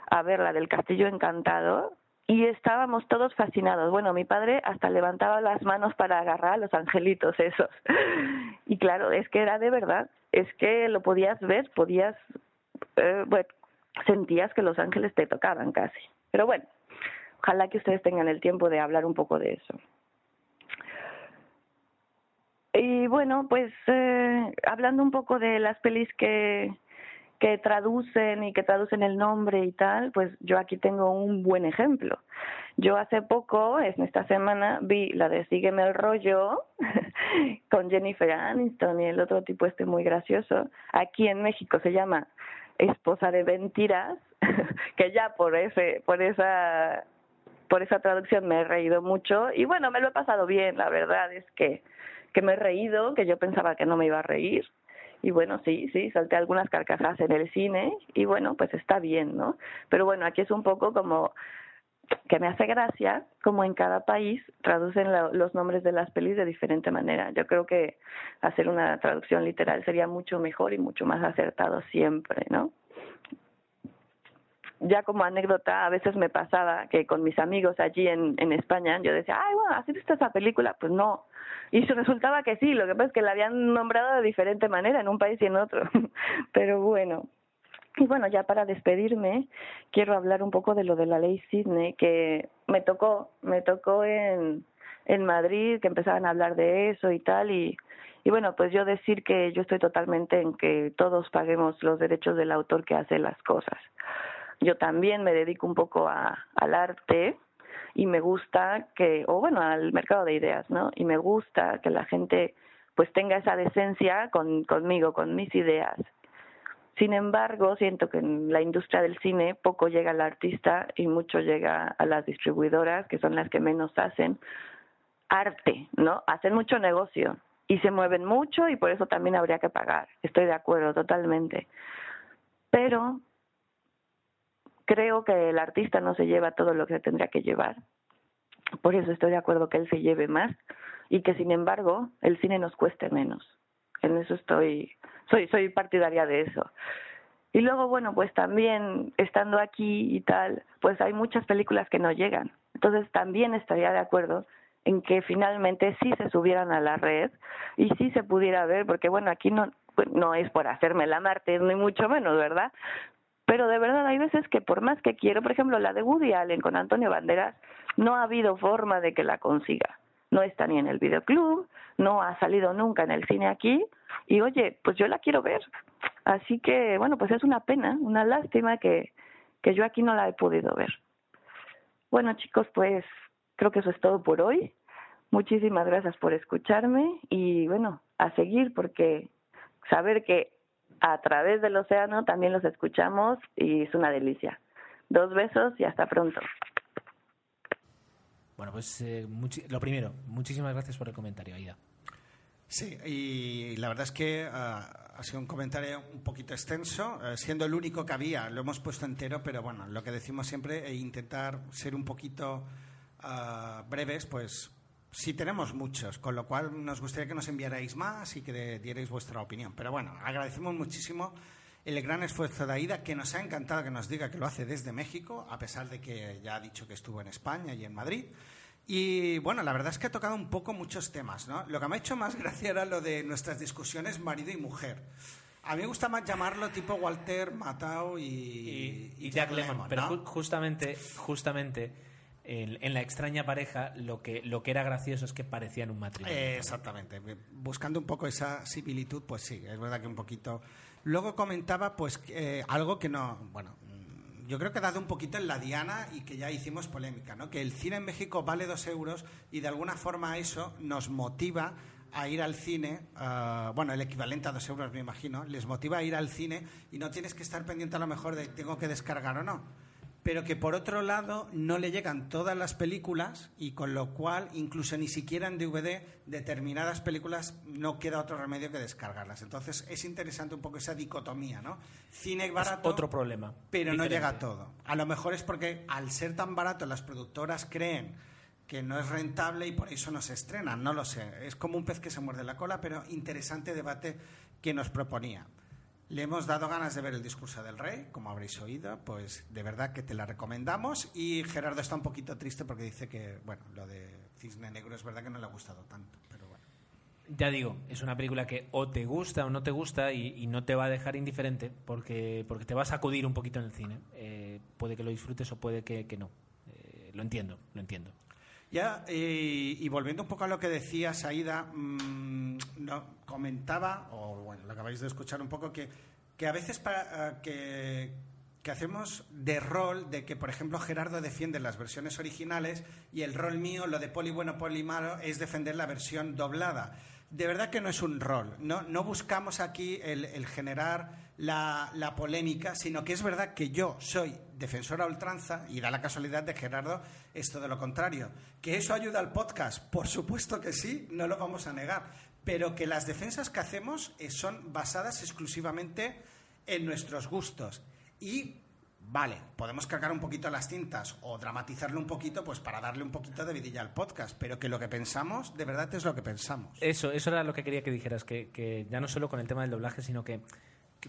a ver la del Castillo Encantado y estábamos todos fascinados. Bueno, mi padre hasta levantaba las manos para agarrar a los angelitos esos. Y claro, es que era de verdad, es que lo podías ver, podías, eh, bueno, sentías que los ángeles te tocaban casi. Pero bueno, ojalá que ustedes tengan el tiempo de hablar un poco de eso. Y bueno, pues eh, hablando un poco de las pelis que, que traducen y que traducen el nombre y tal, pues yo aquí tengo un buen ejemplo. Yo hace poco, en esta semana, vi la de Sígueme el rollo con Jennifer Aniston y el otro tipo este muy gracioso. Aquí en México se llama Esposa de Mentiras, que ya por ese, por esa, por esa traducción me he reído mucho y bueno, me lo he pasado bien, la verdad es que que me he reído, que yo pensaba que no me iba a reír. Y bueno, sí, sí, salté algunas carcajadas en el cine y bueno, pues está bien, ¿no? Pero bueno, aquí es un poco como que me hace gracia como en cada país traducen los nombres de las pelis de diferente manera. Yo creo que hacer una traducción literal sería mucho mejor y mucho más acertado siempre, ¿no? ya como anécdota, a veces me pasaba que con mis amigos allí en, en España, yo decía, ay, bueno, ¿has visto esa película? Pues no. Y resultaba que sí, lo que pasa es que la habían nombrado de diferente manera en un país y en otro. Pero bueno. Y bueno, ya para despedirme, quiero hablar un poco de lo de la ley Sidney, que me tocó, me tocó en, en Madrid, que empezaban a hablar de eso y tal, y, y bueno, pues yo decir que yo estoy totalmente en que todos paguemos los derechos del autor que hace las cosas yo también me dedico un poco a, al arte y me gusta que, o bueno, al mercado de ideas, ¿no? Y me gusta que la gente pues tenga esa decencia con, conmigo, con mis ideas. Sin embargo, siento que en la industria del cine poco llega al artista y mucho llega a las distribuidoras, que son las que menos hacen arte, ¿no? Hacen mucho negocio y se mueven mucho y por eso también habría que pagar. Estoy de acuerdo totalmente. Pero creo que el artista no se lleva todo lo que tendría que llevar. Por eso estoy de acuerdo que él se lleve más y que sin embargo el cine nos cueste menos. En eso estoy, soy, soy partidaria de eso. Y luego, bueno, pues también estando aquí y tal, pues hay muchas películas que no llegan. Entonces también estaría de acuerdo en que finalmente sí se subieran a la red y sí se pudiera ver, porque bueno, aquí no, pues, no es por hacerme la Marte, ni mucho menos, ¿verdad? Pero de verdad hay veces que por más que quiero, por ejemplo, la de Woody Allen con Antonio Banderas, no ha habido forma de que la consiga. No está ni en el videoclub, no ha salido nunca en el cine aquí y oye, pues yo la quiero ver. Así que bueno, pues es una pena, una lástima que, que yo aquí no la he podido ver. Bueno chicos, pues creo que eso es todo por hoy. Muchísimas gracias por escucharme y bueno, a seguir porque saber que a través del océano también los escuchamos y es una delicia. Dos besos y hasta pronto. Bueno, pues eh, lo primero, muchísimas gracias por el comentario, Aida. Sí, y la verdad es que ah, ha sido un comentario un poquito extenso, eh, siendo el único que había, lo hemos puesto entero, pero bueno, lo que decimos siempre e intentar ser un poquito ah, breves, pues Sí, tenemos muchos, con lo cual nos gustaría que nos enviarais más y que dierais vuestra opinión. Pero bueno, agradecemos muchísimo el gran esfuerzo de Aida, que nos ha encantado que nos diga que lo hace desde México, a pesar de que ya ha dicho que estuvo en España y en Madrid. Y bueno, la verdad es que ha tocado un poco muchos temas, ¿no? Lo que me ha hecho más gracia era lo de nuestras discusiones marido y mujer. A mí me gusta más llamarlo tipo Walter, Matao y, Jack, Lemmon. Pero justamente, justamente en, la extraña pareja lo que, lo que era gracioso es que parecían un matrimonio. Exactamente. Buscando un poco esa similitud, pues sí, es verdad que un poquito. Luego comentaba, pues, eh, algo que no. Bueno, mm, yo creo que ha dado un poquito en la diana y que ya hicimos polémica, ¿no? Que el cine en México vale dos euros y de alguna forma eso nos motiva a ir al cine, ah, bueno, el equivalente a dos euros me imagino, les motiva a ir al cine y no tienes que estar pendiente a lo mejor de tengo que descargar o no pero que por otro lado no le llegan todas las películas y con lo cual incluso ni siquiera en DVD determinadas películas no queda otro remedio que descargarlas. Entonces es interesante un poco esa dicotomía, ¿no? Cine barato. otro problema. Pero no llega todo. A lo mejor es porque al ser tan barato las productoras creen que no es rentable y por eso no se estrenan, no lo sé. Es como un pez que se muerde la cola, pero interesante debate que nos proponía. Le hemos dado ganas de ver el discurso del rey, como habréis oído, pues de verdad que te la recomendamos. Y Gerardo está un poquito triste porque dice que, bueno, lo de Cisne Negro es verdad que no le ha gustado tanto, pero bueno. Ya digo, es una película que o te gusta o no te gusta y, no te va a dejar indiferente porque, porque te va a sacudir un poquito en el cine. Eh, puede que lo disfrutes o puede que, no. Eh, lo entiendo, lo entiendo. Ya, y, volviendo un poco a lo que decía Saida, mm, no, comentaba, o bueno, lo acabáis de escuchar un poco, que, que a veces para, que, que hacemos de rol, de que, por ejemplo, Gerardo defiende las versiones originales y el rol mío, lo de poli bueno, poli malo, es defender la versión doblada. De verdad que no es un rol, no, no buscamos aquí el, generar la, polémica, sino que es verdad que yo soy defensora ultranza y da la casualidad de Gerardo es todo lo contrario. ¿Que eso ayuda al podcast? Por supuesto que sí, no lo vamos a negar pero que las defensas que hacemos eh, son basadas exclusivamente en nuestros gustos. Y, vale, podemos cargar un poquito las tintas o dramatizarlo un poquito pues para darle un poquito de vidilla al podcast, pero que lo que pensamos, de verdad es lo que pensamos. Eso, eso era lo que quería que dijeras, que ya no solo con el tema del doblaje, sino que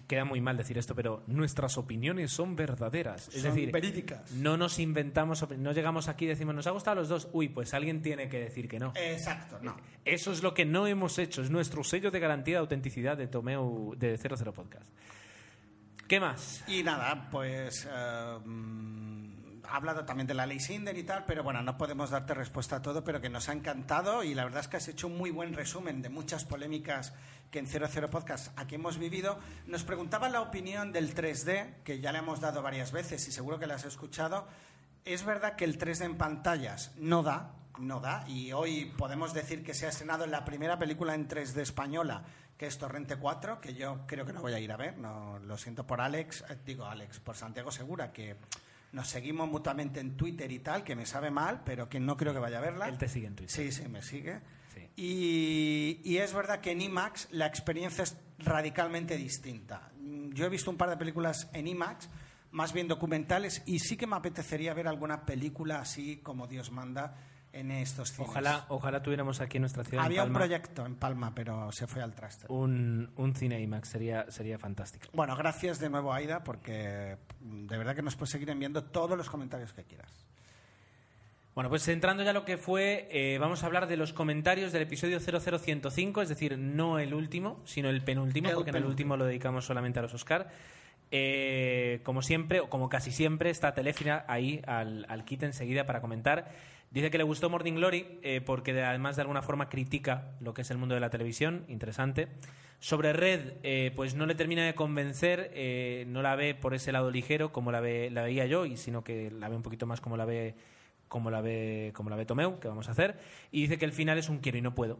queda muy mal decir esto, pero nuestras opiniones son verdaderas. Es decir, verídicas. No nos inventamos, no llegamos aquí y decimos, nos ha gustado a los dos. Uy, pues alguien tiene que decir que no. Exacto, no. Eso es lo que no hemos hecho, es nuestro sello de garantía de autenticidad de Tomeu de 00 Podcast. ¿Qué más? Y nada, pues. Ha hablado también de la ley Sinder y tal, pero bueno, no podemos darte respuesta a todo, pero que nos ha encantado y la verdad es que has hecho un muy buen resumen de muchas polémicas que en 00 Podcast aquí hemos vivido. Nos preguntaba la opinión del 3D, que ya le hemos dado varias veces y seguro que la has escuchado. Es verdad que el 3D en pantallas no da, no da, y hoy podemos decir que se ha estrenado la primera película en 3D española, que es Torrente 4, que yo creo que no voy a ir a ver, no, lo siento por Alex, eh, digo Alex, por Santiago Segura, que nos seguimos mutuamente en Twitter y tal, que me sabe mal, pero que no creo que vaya a verla. Él te sigue en Twitter. Sí, sí, me sigue. Y, es verdad que en IMAX la experiencia es radicalmente distinta. Yo he visto un par de películas en IMAX, más bien documentales, y sí que me apetecería ver alguna película así como Dios manda en estos cines. Ojalá, ojalá tuviéramos aquí en nuestra ciudad. Había un proyecto en Palma, pero se fue al traste. Un, un cine IMAX sería, sería fantástico. Bueno, gracias de nuevo, Aida, porque de verdad que nos puedes seguir enviando todos los comentarios que quieras. Bueno, pues entrando ya a lo que fue, eh, vamos a hablar de los comentarios del episodio 00105, es decir, no el último, sino el penúltimo, porque en el último lo dedicamos solamente a los Oscar. Eh, como siempre, o como casi siempre, está Telefina ahí al, al kit enseguida para comentar. Dice que le gustó Morning Glory eh, porque además de alguna forma critica lo que es el mundo de la televisión, interesante. Sobre Red, pues no le termina de convencer, no la ve por ese lado ligero como la, ve, la veía yo, y sino que la ve un poquito más como la ve como la ve, como la ve Tomeu, que vamos a hacer, y dice que el final es un quiero y no puedo.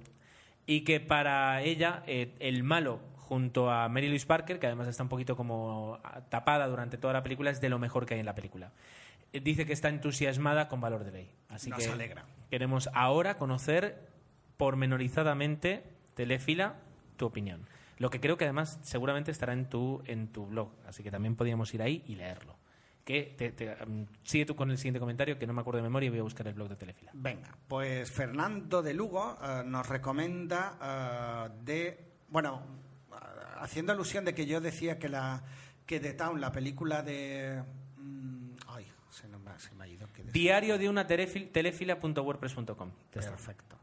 Y que para ella eh, el malo junto a Mary Louise Parker, que además está un poquito como tapada durante toda la película, es de lo mejor que hay en la película. Eh, dice que está entusiasmada con Valor de Ley. Así que alegra. queremos ahora conocer pormenorizadamente, Telefila, tu opinión. Lo que creo que además seguramente estará en tu, en tu blog, así que también podríamos ir ahí y leerlo que te, um, sigue tú con el siguiente comentario que no me acuerdo de memoria y voy a buscar el blog de Telefila. Venga, pues Fernando de Lugo eh, nos recomienda eh, de, bueno, haciendo alusión de que yo decía que la que The Town, la película de se, me, ha ido. Diario de una telefila.wordpress.com. Perfecto.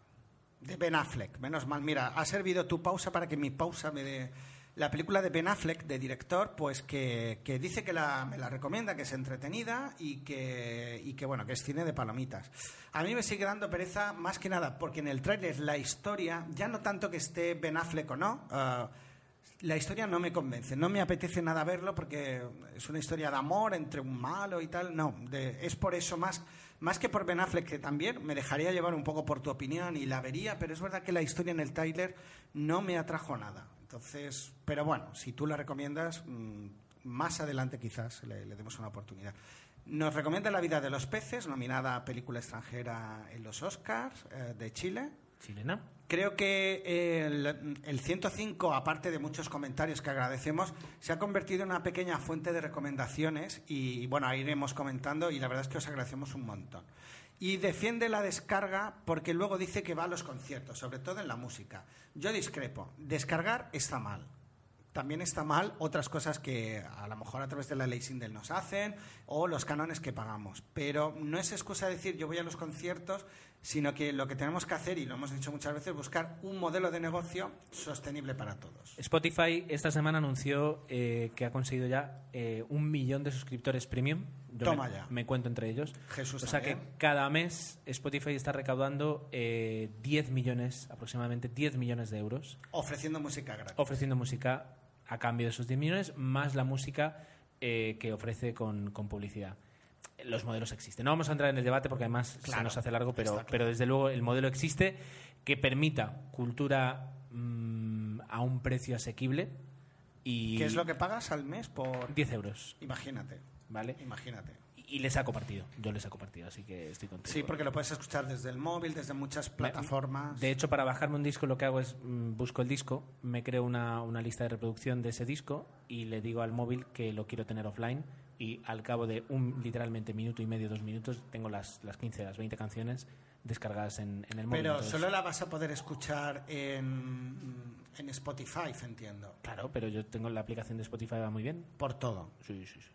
De Ben Affleck, menos mal. Mira, ha servido tu pausa para que mi pausa me dé la película de Ben Affleck, de director, pues que, que dice que la, me la recomienda, que es entretenida y que, y que, bueno, que es cine de palomitas. A mí me sigue dando pereza más que nada, porque en el tráiler la historia, ya no tanto que esté Ben Affleck o no, ah, la historia no me convence, no me apetece nada verlo porque es una historia de amor entre un malo y tal, no, de- es por eso más, más que por Ben Affleck, que también me dejaría llevar un poco por tu opinión y la vería, pero es verdad que la historia en el tráiler no me atrajo nada. Entonces, pero bueno, si tú la recomiendas, mm, más adelante quizás le, le demos una oportunidad. Nos recomienda La vida de los peces, nominada a película extranjera en los Oscars eh, de Chile. Creo que eh, el, el 105, aparte de muchos comentarios que agradecemos, se ha convertido en una pequeña fuente de recomendaciones y, bueno, ahí iremos comentando y la verdad es que os agradecemos un montón. Y defiende la descarga porque luego dice que va a los conciertos, sobre todo en la música. Yo discrepo. Descargar está mal. También está mal otras cosas que a lo mejor a través de la ley Sindel nos hacen o los cánones que pagamos. Pero no es excusa decir yo voy a los conciertos, sino que lo que tenemos que hacer, y lo hemos dicho muchas veces, buscar un modelo de negocio sostenible para todos. Spotify esta semana anunció eh, que ha conseguido ya eh, un millón de suscriptores premium. Yo Toma me, ya. me cuento entre ellos. Jesús o sea que cada mes Spotify está recaudando eh, 10 millones, aproximadamente 10 millones de euros, Ofreciendo música gratis. ofreciendo música a cambio de esos 10 millones, más la música eh, que ofrece con, con publicidad. Los modelos existen. No vamos a entrar en el debate porque además se nos hace largo, pero, claro. pero desde luego el modelo existe que permita cultura mm, a un precio asequible y ¿Qué es lo que pagas al mes por...? 10 euros, Imagínate, ¿vale? imagínate. Y le saco partido, yo le saco partido, así que estoy contigo. Sí, porque lo puedes escuchar desde el móvil, desde muchas plataformas. De hecho, para bajarme un disco lo que hago es mm, busco el disco, me creo una, una lista de reproducción de ese disco y le digo al móvil que lo quiero tener offline y al cabo de un literalmente minuto y medio, dos minutos, tengo las, las 15, las 20 canciones descargadas en, en el móvil. Pero Entonces- solo la vas a poder escuchar en, en Spotify, entiendo. Claro, pero yo tengo la aplicación de Spotify, va muy bien. Por todo. Sí, sí, sí.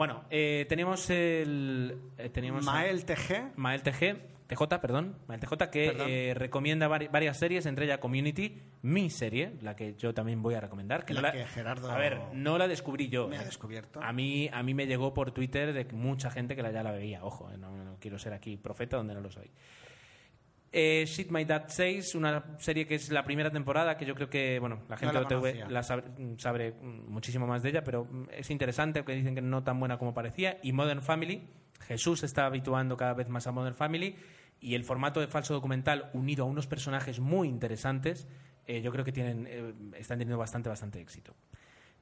Bueno, eh, teníamos el... eh, teníamos Mael TG. Mael TG, TJ, perdón, Mael TJ, que eh, recomienda vari- varias series, entre ellas Community, mi serie, la que yo también voy a recomendar. Que La no la, que Gerardo A ver, no la descubrí yo. me ha eh. descubierto. A mí, a mí me llegó por Twitter de mucha gente que la ya la veía. Ojo, eh, no, no quiero ser aquí profeta donde no lo soy. Eh, Shit My Dad 6, una serie que es la primera temporada, que yo creo que, bueno, la gente la de OTV la sabe, sabe muchísimo más de ella, pero mm, es interesante, que dicen que no tan buena como parecía. Y Modern Family, Jesús se está habituando cada vez más a Modern Family, y el formato de falso documental unido a unos personajes muy interesantes, eh, yo creo que tienen, eh, están teniendo bastante, bastante éxito.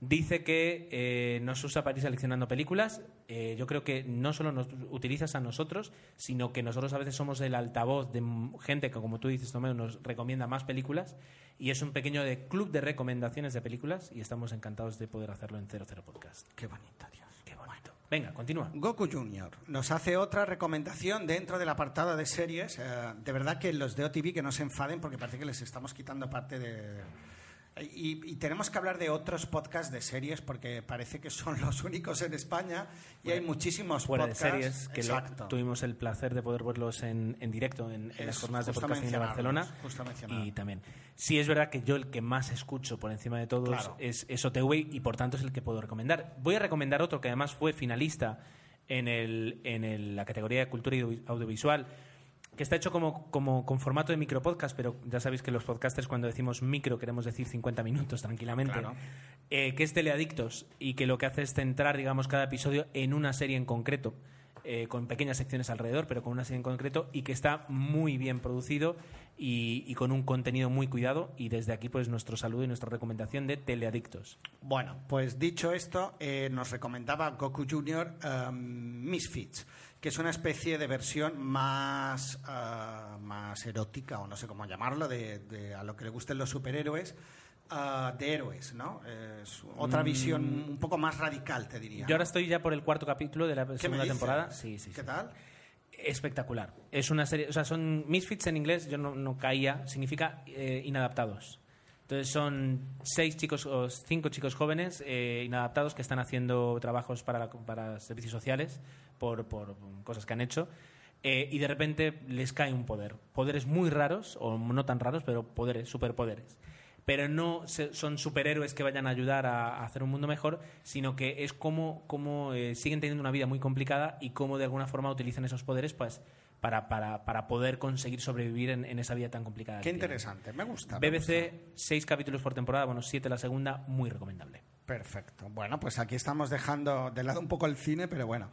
Dice que eh, nos usa para ir seleccionando películas. Eh, yo creo que no solo nos utilizas a nosotros, sino que nosotros a veces somos el altavoz de gente que, como tú dices, Tomeo, nos recomienda más películas. Y es un pequeño de club de recomendaciones de películas y estamos encantados de poder hacerlo en 00 Podcast. Qué bonito, Dios. Qué bonito. Venga, continúa. Goku Junior nos hace otra recomendación dentro del apartado de series. Eh, de verdad que los de OTV que no se enfaden porque parece que les estamos quitando parte de... Y, y tenemos que hablar de otros podcasts de series porque parece que son los únicos en España y hay muchísimos Fuera de podcasts. series, que lo- tuvimos el placer de poder verlos en, en directo en, en las jornadas de podcasting de Barcelona. Y también. Sí, es verdad que yo el que más escucho por encima de todos Claro. es, es OTV y por tanto es el que puedo recomendar. Voy a recomendar otro que además fue finalista en, el, en el- la categoría de cultura y audio- audiovisual, que está hecho como, como con formato de micropodcast, pero ya sabéis que los podcasters cuando decimos micro queremos decir 50 minutos tranquilamente, Claro. eh, que es Teleadictos y que lo que hace es centrar, digamos, cada episodio en una serie en concreto, eh, con pequeñas secciones alrededor, pero con una serie en concreto y que está muy bien producido y, y con un contenido muy cuidado y desde aquí pues nuestro saludo y nuestra recomendación de Teleadictos. Bueno, pues dicho esto, eh, nos recomendaba Goku Junior um, Misfits, que es una especie de versión más, ah, más erótica, o no sé cómo llamarlo, de, de a lo que le gusten los superhéroes, ah, de héroes, ¿no? Es otra Mm. visión un poco más radical, te diría. Yo ahora estoy ya por el cuarto capítulo de la ¿Qué me segunda temporada. Sí, sí, ¿Qué sí. tal? Espectacular. Es una serie, o sea, son Misfits en inglés, yo no, no caía, significa eh, inadaptados. Entonces son seis chicos o cinco chicos jóvenes eh, inadaptados que están haciendo trabajos para, la- para servicios sociales por, por cosas que han hecho. eh, y de repente les cae un poder. Poderes muy raros, o no tan raros, pero poderes, superpoderes. pero no son superhéroes que vayan a ayudar a, a hacer un mundo mejor, sino que es como, como eh, siguen teniendo una vida muy complicada y cómo de alguna forma utilizan esos poderes pues, para, para, para poder conseguir sobrevivir en, en esa vida tan complicada. Qué interesante, me gusta. me gusta. BBC, seis capítulos por temporada, bueno, siete la segunda, muy recomendable. Perfecto. Bueno, pues aquí estamos dejando de lado un poco el cine, pero bueno.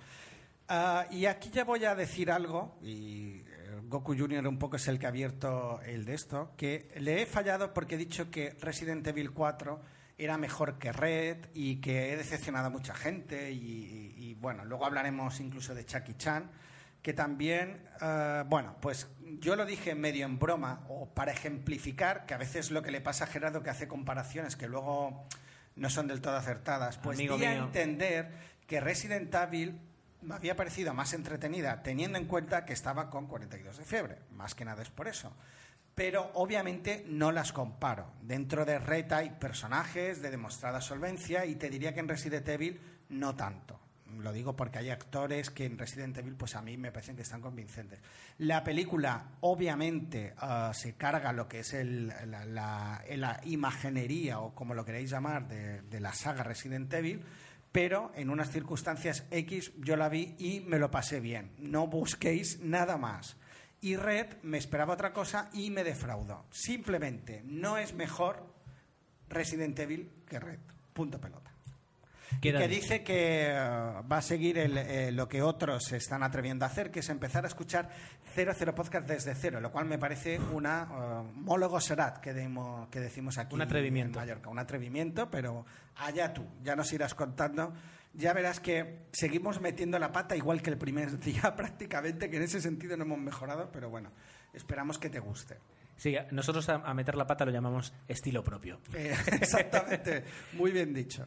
Ah, y aquí ya voy a decir algo, y eh, Goku Jr. un poco es el que ha abierto el de esto, que le he fallado porque he dicho que Resident Evil 4 era mejor que Red y que he decepcionado a mucha gente y, y- y, bueno, luego hablaremos incluso de Chucky Chan, que también, eh, bueno, pues yo lo dije medio en broma o para ejemplificar que a veces lo que le pasa a Gerardo que hace comparaciones que luego no son del todo acertadas, pues Amigo di a mío. entender que Resident Evil me había parecido más entretenida teniendo en cuenta que estaba con 42 de fiebre, más que nada es por eso. Pero obviamente no las comparo. Dentro de Red hay personajes de demostrada solvencia y te diría que en Resident Evil no tanto. Lo digo porque hay actores que en Resident Evil, pues a mí me parecen que están convincentes. La película, obviamente, ah, se carga lo que es el- la, la- la imaginería o como lo queréis llamar de, de la saga Resident Evil, pero en unas circunstancias X yo la vi y me lo pasé bien. No busquéis nada más. Y Red me esperaba otra cosa y me defraudó. Simplemente no es mejor Resident Evil que Red. Punto pelota. Y que dice que eh, va a seguir el, eh, lo que otros se están atreviendo a hacer, que es empezar a escuchar 00 podcast desde cero, lo cual me parece una eh, mólogo serat que, demo- que decimos aquí Un atrevimiento. en Mallorca. Un atrevimiento, pero allá tú, ya nos irás contando. Ya verás que seguimos metiendo la pata igual que el primer día prácticamente, que en ese sentido no hemos mejorado, pero bueno, esperamos que te guste. Sí, nosotros a, a meter la pata lo llamamos estilo propio. Eh, exactamente, muy bien dicho.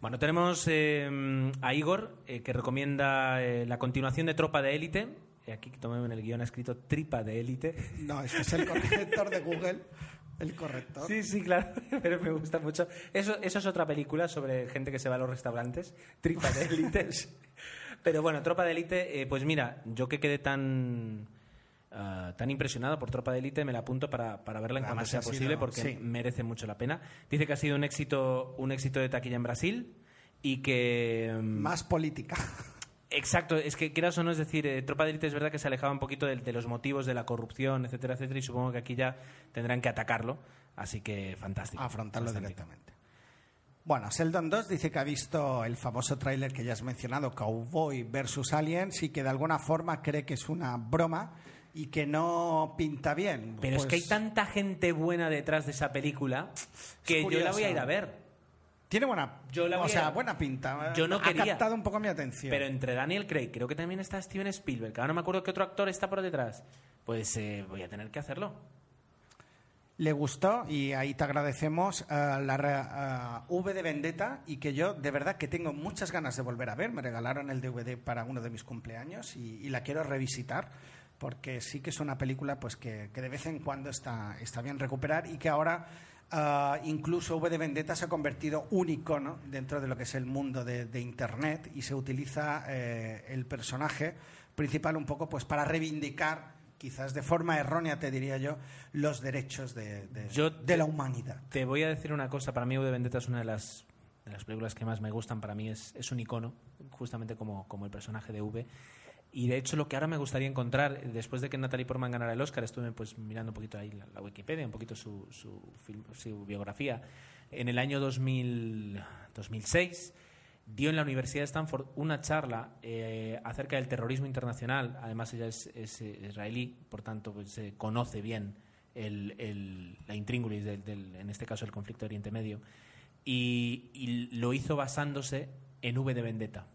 Bueno, tenemos eh, a Igor, eh, que recomienda eh, la continuación de Tropa de Élite. Eh, aquí tomé en el guion ha escrito Tripa de Élite. No, este es el corrector de Google, el corrector. Sí, sí, claro, pero me gusta mucho. Eso, eso es otra película sobre gente que se va a los restaurantes, Tripa de Élite. pero bueno, Tropa de Élite, pues mira, yo que quedé tan... ah, tan impresionado por Tropa de Élite, me la apunto para, para verla en cuanto sea sido- posible porque sí. merece mucho la pena. Dice que ha sido un éxito, un éxito de taquilla en Brasil y que... mm, Más política. Exacto, es que quieras o no, es decir, eh, Tropa de Élite es verdad que se alejaba un poquito de, de los motivos de la corrupción, etcétera, etcétera, y supongo que aquí ya tendrán que atacarlo, así que fantástico. afrontarlo directamente. Bueno, Sheldon 2 dice que ha visto el famoso tráiler que ya has mencionado, Cowboy versus Aliens, y que de alguna forma cree que es una broma y que no pinta bien. Pero es Pues, que hay tanta gente buena detrás de esa película que yo la voy a ir a ver. Tiene buena, Yo la o sea, a- buena pinta. Yo no ha quería. captado un poco mi atención. Pero entre Daniel Craig, creo que también está Steven Spielberg, que ahora no me acuerdo qué otro actor está por detrás. Pues eh, voy a tener que hacerlo. Le gustó y ahí te agradecemos eh, la eh, V de Vendetta y que yo de verdad que tengo muchas ganas de volver a ver. Me regalaron el DVD para uno de mis cumpleaños y, y la quiero revisitar porque sí que es una película pues que, que de vez en cuando está, está bien recuperar y que ahora eh, incluso V de Vendetta se ha convertido un icono dentro de lo que es el mundo de, de Internet y se utiliza eh, el personaje principal un poco pues para reivindicar quizás de forma errónea te diría yo los derechos de, de- Yo de la humanidad. Te voy a decir una cosa, para mí U de Vendetta es una de las, de las películas que más me gustan, para mí es, es un icono, justamente como, como el personaje de V. Y de hecho lo que ahora me gustaría encontrar, después de que Natalie Portman ganara el Oscar, estuve pues mirando un poquito ahí la, Wikipedia, un poquito su, su, biografía. En el año 2000, 2006 dio en la Universidad de Stanford una charla eh, acerca del terrorismo internacional. Además ella es, eh, israelí, por tanto pues, conoce bien el, el- la intríngulis del, del- en este caso el conflicto de Oriente Medio. Y, y lo hizo basándose en V de Vendetta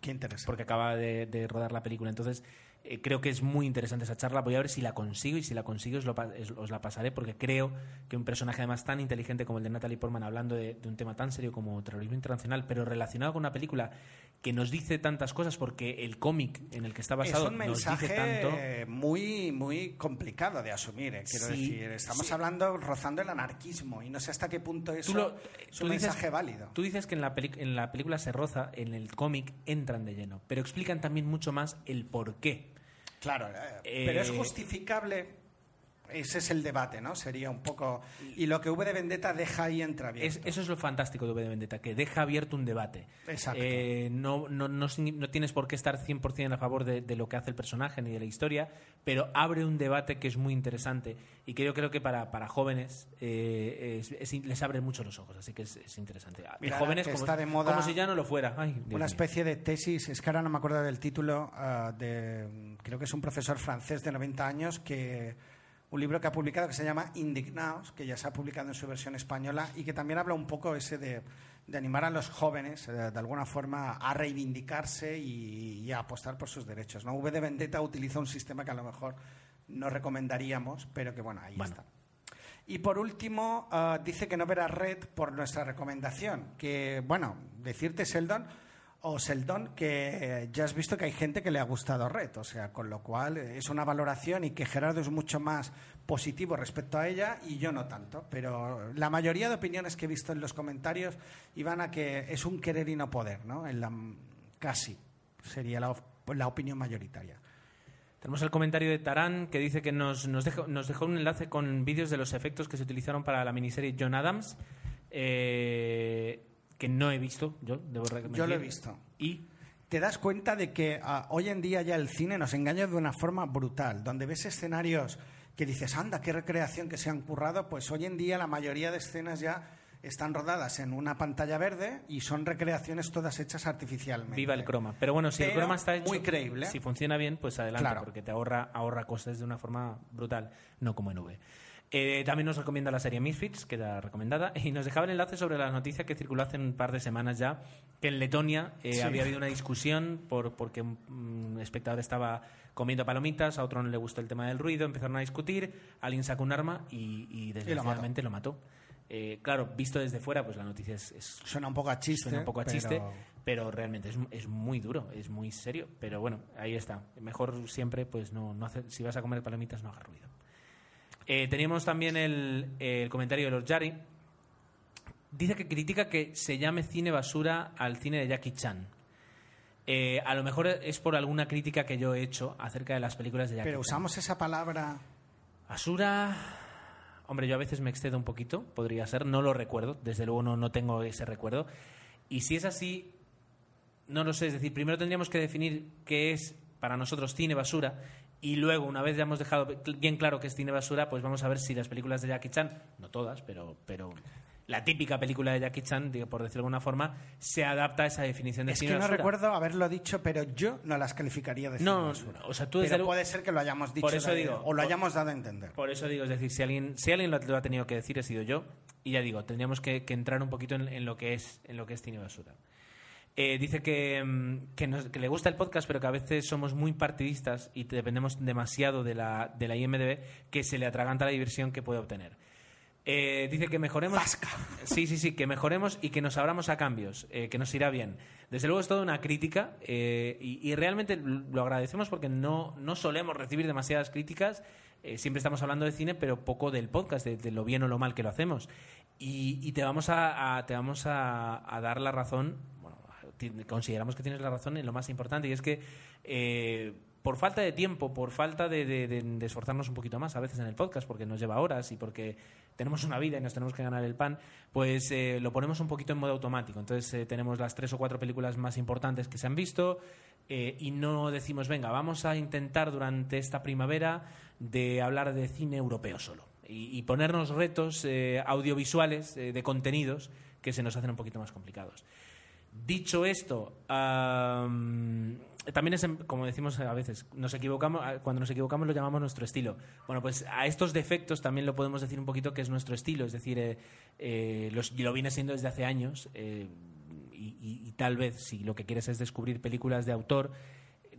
qué interesante porque acaba de, de rodar la película. Entonces, eh, creo que es muy interesante esa charla. Voy a ver si la consigo y si la consigo os, lo os la pasaré porque creo que un personaje además tan inteligente como el de Natalie Portman hablando de, de un tema tan serio como terrorismo internacional, pero relacionado con una película que nos dice tantas cosas porque el cómic en el que está basado es un nos dice tanto. muy muy complicado de asumir eh, quiero Sí, decir estamos sí. hablando rozando el anarquismo y no sé hasta qué punto eso Tú lo- es un dices- mensaje válido Tú dices que en la, peli- en la película se roza, en el cómic entran de lleno, pero explican también mucho más el por qué. Claro. Eh, Eh, pero es justificable ese es el debate, ¿no? Sería un poco... Y lo que V de Vendetta deja ahí entreabierto. Es- eso es lo fantástico de V de Vendetta, que deja abierto un debate. Exacto. Eh, no, no, no, no tienes por qué estar 100% a favor de, de lo que hace el personaje ni de la historia, pero abre un debate que es muy interesante y que yo creo que para, para jóvenes eh, es- es- les abre mucho los ojos, así que es, es interesante. Y Mira, jóvenes como, está de moda como si ya no lo fuera. Ay, una mío. especie de tesis, es que ahora no me acuerdo del título, ah, de, creo que es un profesor francés de 90 años que un libro que ha publicado que se llama Indignaos, que ya se ha publicado en su versión española y que también habla un poco ese de, de animar a los jóvenes eh, de alguna forma a reivindicarse y, y a apostar por sus derechos. ¿no? V de Vendetta utiliza un sistema que a lo mejor no recomendaríamos, pero que bueno, ahí Bueno. está. Y por último, ah, dice que no verá Red por nuestra recomendación. Que, bueno, decirte, Sheldon, o Sheldon, que eh, ya has visto que hay gente que le ha gustado Red. O sea, con lo cual eh, es una valoración y que Gerardo es mucho más positivo respecto a ella y yo no tanto. Pero la mayoría de opiniones que he visto en los comentarios iban a que es un querer y no poder, ¿no? En la, casi sería la, la opinión mayoritaria. Tenemos el comentario de Tarán que dice que nos, nos, dejó, nos dejó un enlace con vídeos de los efectos que se utilizaron para la miniserie John Adams, eh, que no he visto, yo debo reconocer. Yo lo he visto. Y te das cuenta de que ah, hoy en día ya el cine nos engaña de una forma brutal, donde ves escenarios que dices, anda, qué recreación que se han currado, pues hoy en día la mayoría de escenas ya están rodadas en una pantalla verde y son recreaciones todas hechas artificialmente. viva el croma. Pero bueno, si el croma está hecho, muy creíble. si funciona bien, pues adelante, Claro. porque te ahorra, ahorra costes de una forma brutal, no como en V. Eh, también nos recomienda la serie Misfits, que era recomendada, y nos dejaba el enlace sobre la noticia que circuló hace un par de semanas ya, que en Letonia eh, Sí. había habido una discusión por, porque un, un espectador estaba comiendo palomitas, a otro no le gustó el tema del ruido, empezaron a discutir, alguien sacó un arma y, y desgraciadamente lo mató. Eh, claro, visto desde fuera, pues la noticia es, es- Suena un poco a chiste. suena un poco a pero- chiste, pero realmente es, es muy duro, es muy serio. Pero bueno, ahí está. Mejor siempre, pues no, no hacer, si vas a comer palomitas, no hagas ruido. Eh, teníamos también el, el comentario de Lord Jari. Dice que critica que se llame cine basura al cine de Jackie Chan. Eh, a lo mejor es por alguna crítica que yo he hecho acerca de las películas de Jackie Pero Chan. usamos esa palabra. Basura. Hombre, yo a veces me excedo un poquito, podría ser, no lo recuerdo, desde luego no, no tengo ese recuerdo. Y si es así, no lo sé, es decir, primero tendríamos que definir qué es para nosotros cine basura y luego, una vez ya hemos dejado bien claro que es cine basura, pues vamos a ver si las películas de Jackie Chan, no todas, pero, pero la típica película de Jackie Chan, por decirlo de alguna forma, se adapta a esa definición de Es cine que no basura. recuerdo haberlo dicho, pero yo no las calificaría de cine No, basura. o sea, tú desde Pero luego- puede ser que lo hayamos dicho Por eso digo, o lo hayamos dado a entender. Por eso digo, es decir, si alguien, si alguien lo, lo ha tenido que decir, he sido yo. Y ya digo, tendríamos que, que entrar un poquito en, en lo que es en lo que es cine basura. Eh, dice que, mm, que, nos- que le gusta el podcast, pero que a veces somos muy partidistas y dependemos demasiado de la, de la IMDB, que se le atraganta la diversión que puede obtener. Eh, dice que mejoremos. Sí, sí, sí, que mejoremos y que nos abramos a cambios, eh, que nos irá bien. Desde luego es toda una crítica eh, y, y realmente lo agradecemos porque no, no solemos recibir demasiadas críticas. Siempre estamos hablando de cine, pero poco del podcast, de, de lo bien o lo mal que lo hacemos. Y, y te vamos a, a- te vamos a, a dar la razón. Consideramos que tienes la razón en lo más importante y es que eh, por falta de tiempo, por falta de, esforzarnos un poquito más a veces en el podcast, porque nos lleva horas y porque tenemos una vida y nos tenemos que ganar el pan, pues eh, lo ponemos un poquito en modo automático. Entonces eh, tenemos las tres o cuatro películas más importantes que se han visto y no decimos, venga, vamos a intentar durante esta primavera de hablar de cine europeo solo y, ponernos retos audiovisuales de contenidos que se nos hacen un poquito más complicados. Dicho esto, am, también es, como decimos a veces, nos equivocamos, cuando nos equivocamos lo llamamos nuestro estilo. Bueno, pues a estos defectos también lo podemos decir un poquito que es nuestro estilo, es decir, eh, eh, lo viene siendo desde hace años. eh, y tal vez, si lo que quieres es descubrir películas de autor,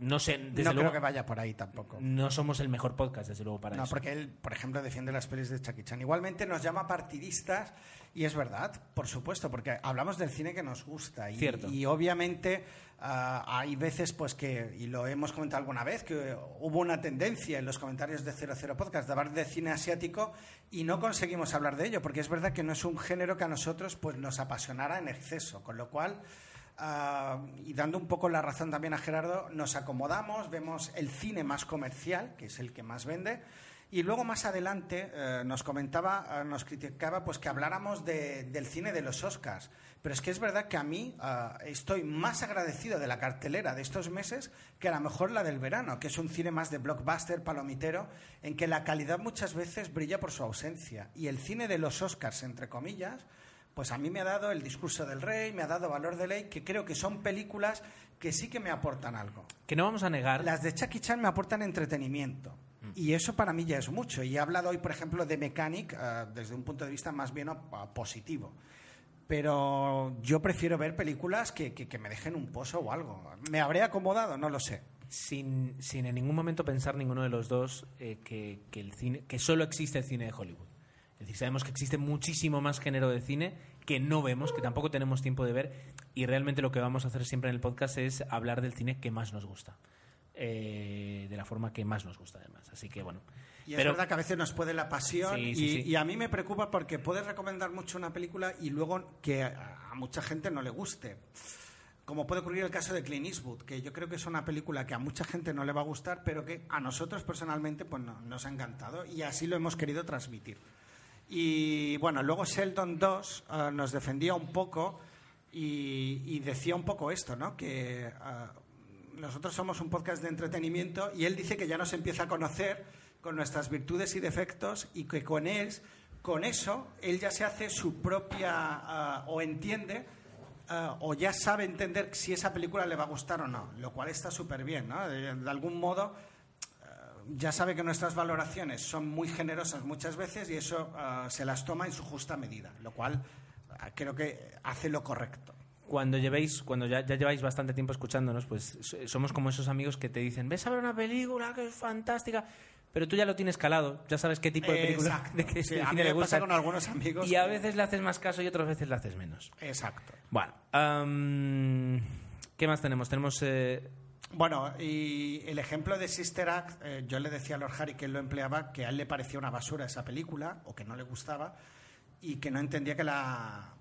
no sé, desde no luego, creo que vaya por ahí tampoco. no somos el mejor podcast, desde luego, para No, eso. porque él, por ejemplo, defiende las pelis de Jackie Chan. Igualmente nos llama partidistas y es verdad, por supuesto, porque hablamos del cine que nos gusta y, Cierto. y obviamente ah, hay veces, pues que, y lo hemos comentado alguna vez, que hubo una tendencia en los comentarios de 00 Podcast de hablar de cine asiático y no conseguimos hablar de ello, porque es verdad que no es un género que a nosotros pues nos apasionara en exceso, con lo cual ah, y dando un poco la razón también a Gerardo, nos acomodamos, vemos el cine más comercial, que es el que más vende, y luego más adelante eh, nos comentaba, eh, nos criticaba pues que habláramos de- del cine de los Oscars. Pero es que es verdad que a mí ah, estoy más agradecido de la cartelera de estos meses que a lo mejor la del verano, que es un cine más de blockbuster, palomitero, en que la calidad muchas veces brilla por su ausencia. Y el cine de los Oscars, entre comillas, pues a mí me ha dado El discurso del rey, me ha dado Valor de ley, que creo que son películas que sí que me aportan algo. Que no vamos a negar. Las de Jackie Chan me aportan entretenimiento. Y eso para mí ya es mucho. Y he hablado hoy, por ejemplo, de Mechanic eh, desde un punto de vista más bien ah, positivo. Pero yo prefiero ver películas que, que- que me dejen un pozo o algo. ¿Me habré acomodado? No lo sé. sin, sin en ningún momento pensar ninguno de los dos eh, que, que el cine, que solo existe el cine de Hollywood. Es decir, sabemos que existe muchísimo más género de cine que no vemos, que tampoco tenemos tiempo de ver, y realmente lo que vamos a hacer siempre en el podcast es hablar del cine que más nos gusta. Eh, de la forma que más nos gusta, además. Así que bueno. Y es Pero- verdad que a veces nos puede la pasión Sí, y, sí, sí. y a mí me preocupa porque puedes recomendar mucho una película y luego que a, a mucha gente no le guste. Como puede ocurrir el caso de Clint Eastwood, que yo creo que es una película que a mucha gente no le va a gustar, pero que a nosotros personalmente pues no- nos ha encantado y así lo hemos querido transmitir. Y bueno, luego Sheldon 2 eh, nos defendía un poco y, decía un poco esto, ¿no? Que eh, nosotros somos un podcast de entretenimiento y él dice que ya nos empieza a conocer con nuestras virtudes y defectos y que con él, con eso, él ya se hace su propia ah, o entiende ah, o ya sabe entender si esa película le va a gustar o no, lo cual está súper bien, ¿no? De, algún modo ah, ya sabe que nuestras valoraciones son muy generosas muchas veces y eso ah, se las toma en su justa medida, lo cual ah, creo que hace lo correcto. Cuando llevéis, cuando ya, ya lleváis bastante tiempo escuchándonos, pues so- somos como esos amigos que te dicen, ves a ver una película que es fantástica, pero tú ya lo tienes calado, ya sabes qué tipo de película Exacto. de qué Sí, a le pasa gusta. con algunos amigos Y a que- veces le haces más caso y otras veces le haces menos. Exacto. Bueno, ¿qué más tenemos? Tenemos eh, Bueno, y el ejemplo de Sister Act, eh, yo le decía a Lord Harry que él lo empleaba, que a él le parecía una basura esa película, o que no le gustaba, y que no entendía que la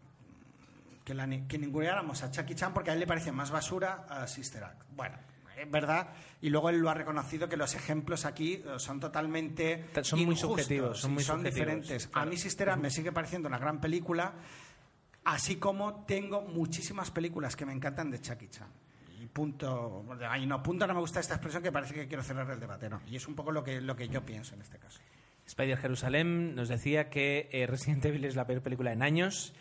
que, la, que ninguneáramos a Chucky Chan porque a él le parecía más basura a Sister Act. Bueno, es verdad, y luego él lo ha reconocido que los ejemplos aquí eh, son totalmente Ta- son muy subjetivos, son muy son subjetivos, diferentes. claro. A mí Sister Act me sigue pareciendo una gran película, así como tengo muchísimas películas que me encantan de Chucky Chan. Punto, ay, no, punto no me gusta esta expresión que parece que quiero cerrar el debate, no. Y es un poco lo que, lo que yo pienso en este caso. Spider Jerusalem nos decía que eh, Resident Evil es la peor película en años,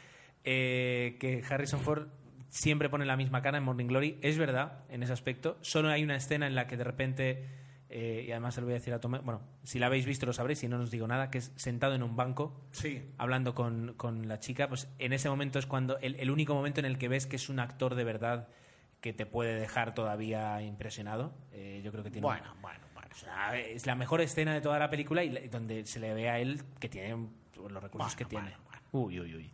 eh, que Harrison Ford siempre pone la misma cara en Morning Glory. Es verdad en ese aspecto. Solo hay una escena en la que de repente, eh, y además se lo voy a decir a Tomé, bueno, si la habéis visto lo sabréis, si no, no os digo nada, que es sentado en un banco Sí. hablando con, con la chica, pues en ese momento es cuando el, el único momento en el que ves que es un actor de verdad que te puede dejar todavía impresionado. Eh, yo creo que tiene Bueno, bueno, bueno. o sea, es la mejor escena de toda la película y la- donde se le ve a él que tiene los recursos Bueno, que tiene. bueno. Uy, uy, uy.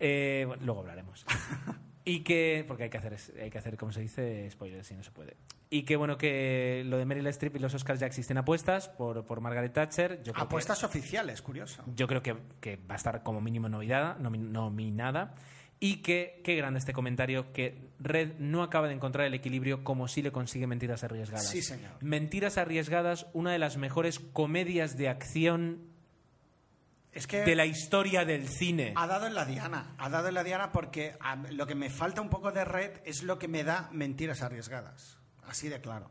Eh, luego hablaremos. y que, porque hay que hacer, hay que hacer, como se dice, spoilers si no se puede. Y que bueno, que lo de Meryl Streep y los Oscars ya existen apuestas por, por Margaret Thatcher. Yo creo que- Apuestas oficiales, curioso. yo creo que, que va a estar como mínimo nominada, nomi- nominada. Y que, qué grande este comentario, que Red no acaba de encontrar el equilibrio como sí le consigue Mentiras Arriesgadas. Sí, señor. Mentiras Arriesgadas, una de las mejores comedias de acción Es que de la historia del cine. ha dado en la diana. Ha dado en la diana porque a- lo que me falta un poco de red es lo que me da mentiras arriesgadas. Así de claro.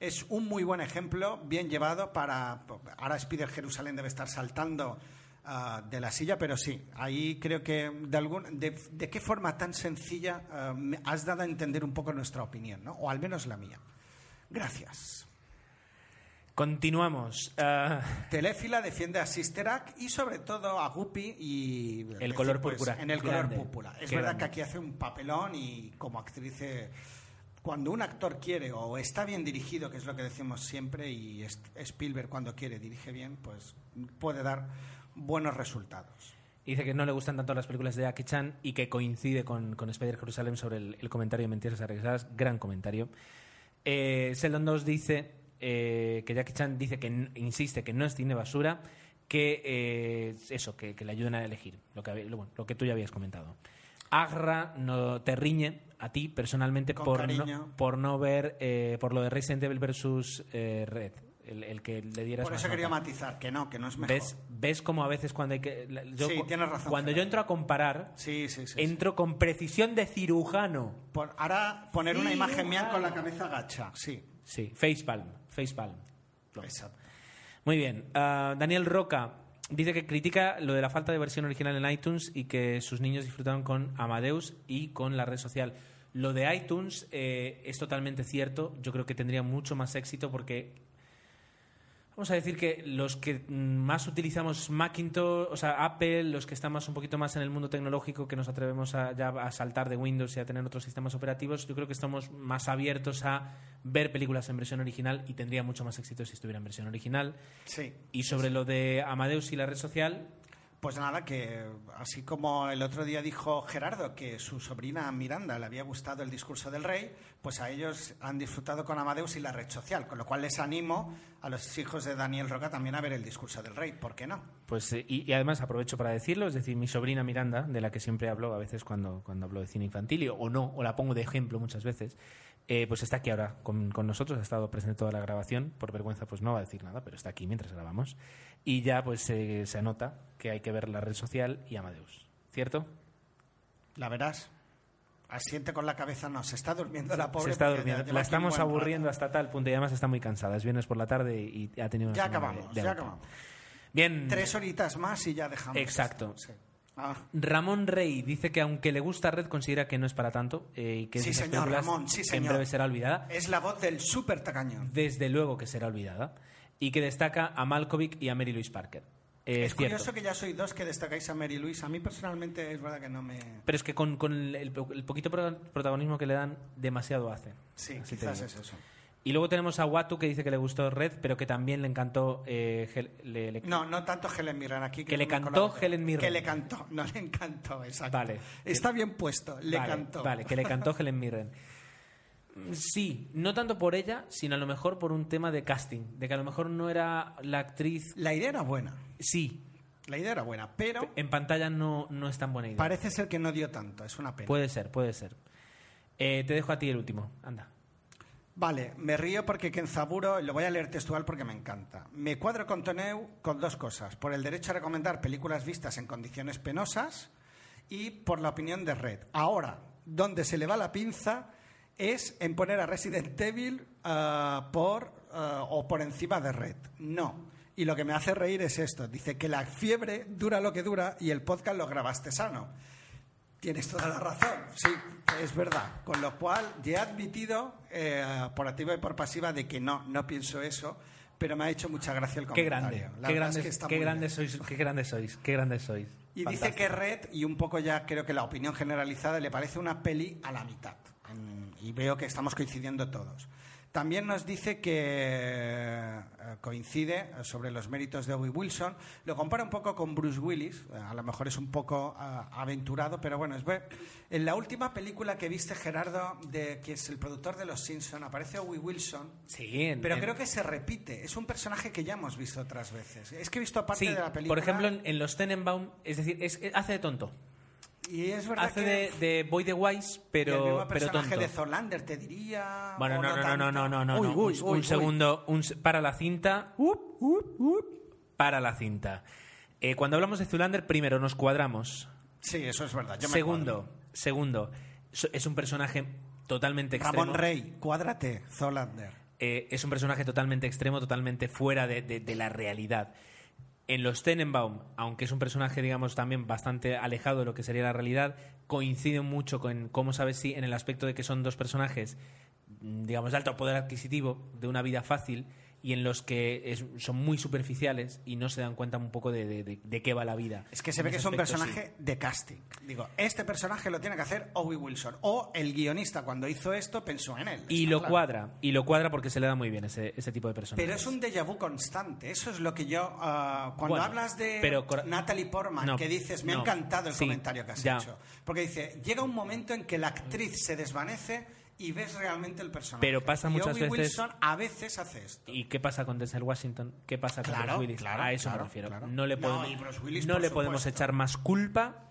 Es un muy buen ejemplo, bien llevado para... Ahora Spider Jerusalén debe estar saltando ah, de la silla, pero sí, ahí creo que de, algún, de, de qué forma tan sencilla ah, has dado a entender un poco nuestra opinión, ¿no? O al menos la mía. Gracias. Continuamos. Ah, Teléfila defiende a Sister Act y sobre todo a Guppy y pues, El color púrpura. en el Grande. color púrpura. Es verdad grande. que aquí hace un papelón y como actriz eh, cuando un actor quiere o está bien dirigido, que es lo que decimos siempre y Spielberg cuando quiere dirige bien, pues puede dar buenos resultados. dice que no le gustan tanto las películas de Jackie Chan y que coincide con, con Spider Jerusalem sobre el, el comentario de Mentiras Arriesgadas. Gran comentario. Eh, Sheldon 2 dice eh, que Jackie Chan dice que insiste que no es cine basura, que eh, eso, que, que le ayuden a elegir, lo que, lo, bueno, lo que tú ya habías comentado. Agra no te riñe a ti personalmente Con por cariño. no, por no ver, eh, por lo de Resident Evil versus eh, Red, el, el que le dieras Por más eso quería matizar, que no, que no es mejor. ¿Ves, ¿Ves cómo a veces cuando hay que... la- yo Sí, cu- tienes razón, Cuando yo entro a comparar, Sí, sí, sí. sí. entro con precisión de cirujano. Por- ahora poner una imagen mía con la cabeza gacha, sí. Sí, facepalm, facepalm. Exacto. Muy bien. Ah, Daniel Roca dice que critica lo de la falta de versión original en iTunes y que sus niños disfrutaron con Amadeus y con la red social. Lo de iTunes eh, es totalmente cierto. Yo creo que tendría mucho más éxito porque Vamos a decir que los que mm, más utilizamos Macintosh, o sea, Apple, los que estamos un poquito más en el mundo tecnológico, que nos atrevemos a, ya a saltar de Windows y a tener otros sistemas operativos, yo creo que estamos más abiertos a ver películas en versión original y tendría mucho más éxito si estuviera en versión original. Sí. Y sobre lo de Amadeus y la red social, Pues nada, que así como el otro día dijo Gerardo que su sobrina Miranda le había gustado el discurso del rey, pues a ellos han disfrutado con Amadeus y la red social, con lo cual les animo a los hijos de Daniel Roca también a ver el discurso del rey, ¿por qué no? pues eh, y, y además aprovecho para decirlo, es decir, mi sobrina Miranda, de la que siempre hablo a veces cuando, cuando hablo de cine infantil, o no, o la pongo de ejemplo muchas veces, eh, pues está aquí ahora con, con nosotros, ha estado presente toda la grabación, por vergüenza pues no va a decir nada, pero está aquí mientras grabamos, y ya pues eh, se anota que hay que ver la red social y Amadeus, ¿cierto? La verás. Asiente con la cabeza, no, se está durmiendo la pobre. se está durmiendo, la estamos aburriendo rato. hasta tal punto y además está muy cansada, es viernes por la tarde y, ha tenido una Ya de- acabamos, de ya acabamos. Bien. Tres horitas más y ya dejamos. Exacto. sí. Ah. Ramón Rey dice que aunque le gusta Red, considera que no es para tanto eh, y que Sí, señor, Ramón, sí, que en señor. breve será olvidada. Es la voz del súper tacañón. Desde luego que será olvidada. Y que destaca a Malkovich y a Mary Louise Parker. Eh, es cierto. curioso que ya soy dos que destacáis a Mary Louise. A mí personalmente es verdad que no me... Pero es que con, con el, el poquito pro- protagonismo que le dan, demasiado hace. Sí, quizás es eso. Y luego tenemos a Watu que dice que le gustó Red, pero que también le encantó. eh, Hel- le- le- No, no tanto Helen Mirren aquí. Que le cantó. Helen Mirren. Que le cantó, no le encantó, exacto. Vale. Está bien puesto, le vale, cantó. Vale, que le cantó Helen Mirren. Sí, no tanto por ella, sino a lo mejor por un tema de casting, de que a lo mejor no era la actriz. La idea era buena. Sí, La idea era buena, pero en pantalla no, no es tan buena idea. parece ser que no dio tanto. Es una pena. Puede ser, puede ser. Eh, te dejo a ti el último, anda. Vale, me río porque Kenzaburo, lo voy a leer textual porque me encanta. Me cuadro con Toneu con dos cosas. Por el derecho a recomendar películas vistas en condiciones penosas y por la opinión de Red. Ahora, donde se le va la pinza es en poner a Resident Evil ah, por ah, o por encima de Red. No. Y lo que me hace reír es esto. Dice que la fiebre dura lo que dura y el podcast lo grabaste sano. Tienes toda la razón, sí, es verdad. Con lo cual, ya he admitido, eh, por activa y por pasiva, de que no, no pienso eso, pero me ha hecho mucha gracia el Qué comentario. grande, La qué grandes, es que está qué muy grandes sois, qué grandes sois, qué. Y dice que Red, y un poco ya creo que la opinión generalizada, le parece una peli a la mitad. Y veo que estamos coincidiendo todos. También nos dice que eh, coincide eh, sobre los méritos de Owen Wilson. Lo compara un poco con Bruce Willis. eh, A lo mejor es un poco aventurado, pero bueno, es ver. En la última película que viste, Gerardo, de que es el productor de Los Simpson, aparece Owen Wilson. Sí, en- Pero en- creo que se repite. Es un personaje que ya hemos visto otras veces. Es que he visto parte Sí, de la película. por ejemplo, en, en los Tenenbaum, es decir, es- hace de tonto. Y es verdad Hace que de, de Boy the Wise, y el pero, mismo pero personaje tonto. de Zolander te diría. Bueno, no, no, no, no, no, no, no, Uy, un, uy, un uy. segundo, un para la cinta. Up, up, up, para la cinta. Eh, cuando hablamos de Zulander, primero nos cuadramos. Sí, eso es verdad. yo me segundo, cuadro. segundo, es un personaje totalmente extremo. Ramón Rey, cuádrate, Zolander. Eh, es un personaje totalmente extremo, totalmente fuera de, de- de la realidad. En los Tenenbaum, aunque es un personaje, digamos, también bastante alejado de lo que sería la realidad, coincide mucho con, cómo sabes, si en el aspecto de que son dos personajes, mm, digamos, de alto poder adquisitivo, de una vida fácil, y en los que es- son muy superficiales y no se dan cuenta un poco de, de- de- de qué va la vida. Es que se En ve que es un sí. personaje de casting. Digo, este personaje lo tiene que hacer Owen Wilson. O el guionista, cuando hizo esto, pensó en él. Y lo claro. cuadra, y lo cuadra porque se le da muy bien ese, ese tipo de personajes. Pero es un déjà vu constante. Eso es lo que yo. ah, cuando Bueno, hablas de pero Natalie Portman, No, que dices, me no, ha encantado el sí, comentario que has ya. hecho. Porque dice, llega un momento en que la actriz se desvanece y ves realmente el personaje. Pero pasa Y muchas Owen veces- Wilson a veces hace esto. ¿Y qué pasa con Denzel Washington? ¿Qué pasa con Claro, Bruce Willis? claro, a eso claro, me refiero. No le No, podemos, y Bruce Willis, no le podemos echar más culpa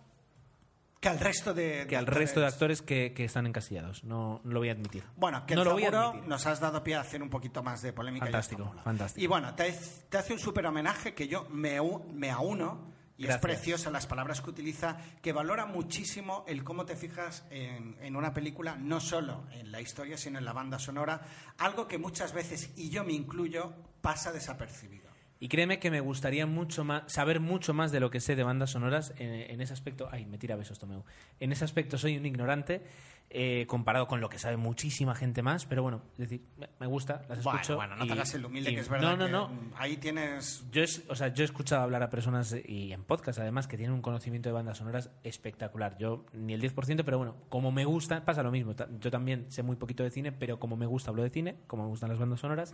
que al resto de, que al resto de actores que, que están encasillados. No, no lo voy a admitir. Bueno, que no lo voy a admitir. nos has dado pie a hacer un poquito más de polémica. y Fantástico, mola. fantástico. Y bueno, te, te hace un súper homenaje que yo me, me auno. Y Gracias. es preciosa las palabras que utiliza, que valora muchísimo el cómo te fijas en, en una película, no solo en la historia, sino en la banda sonora, algo que muchas veces, y yo me incluyo, pasa desapercibido. Y créeme que me gustaría mucho más, saber mucho más de lo que sé de bandas sonoras en, en ese aspecto. Ay, me tira besos, Tomeu. En ese aspecto soy un ignorante eh, comparado con lo que sabe muchísima gente más, pero bueno, es decir, me, gusta, las Bueno, escucho. bueno, no y- te hagas el humilde, y- que es verdad No, no, que, no. ahí tienes... Yo, es, o sea, yo he escuchado hablar a personas y en podcast además que tienen un conocimiento de bandas sonoras espectacular. Yo ni el 10%, pero bueno, como me gusta, pasa lo mismo. Yo también sé muy poquito de cine, pero como me gusta hablo de cine, como me gustan las bandas sonoras,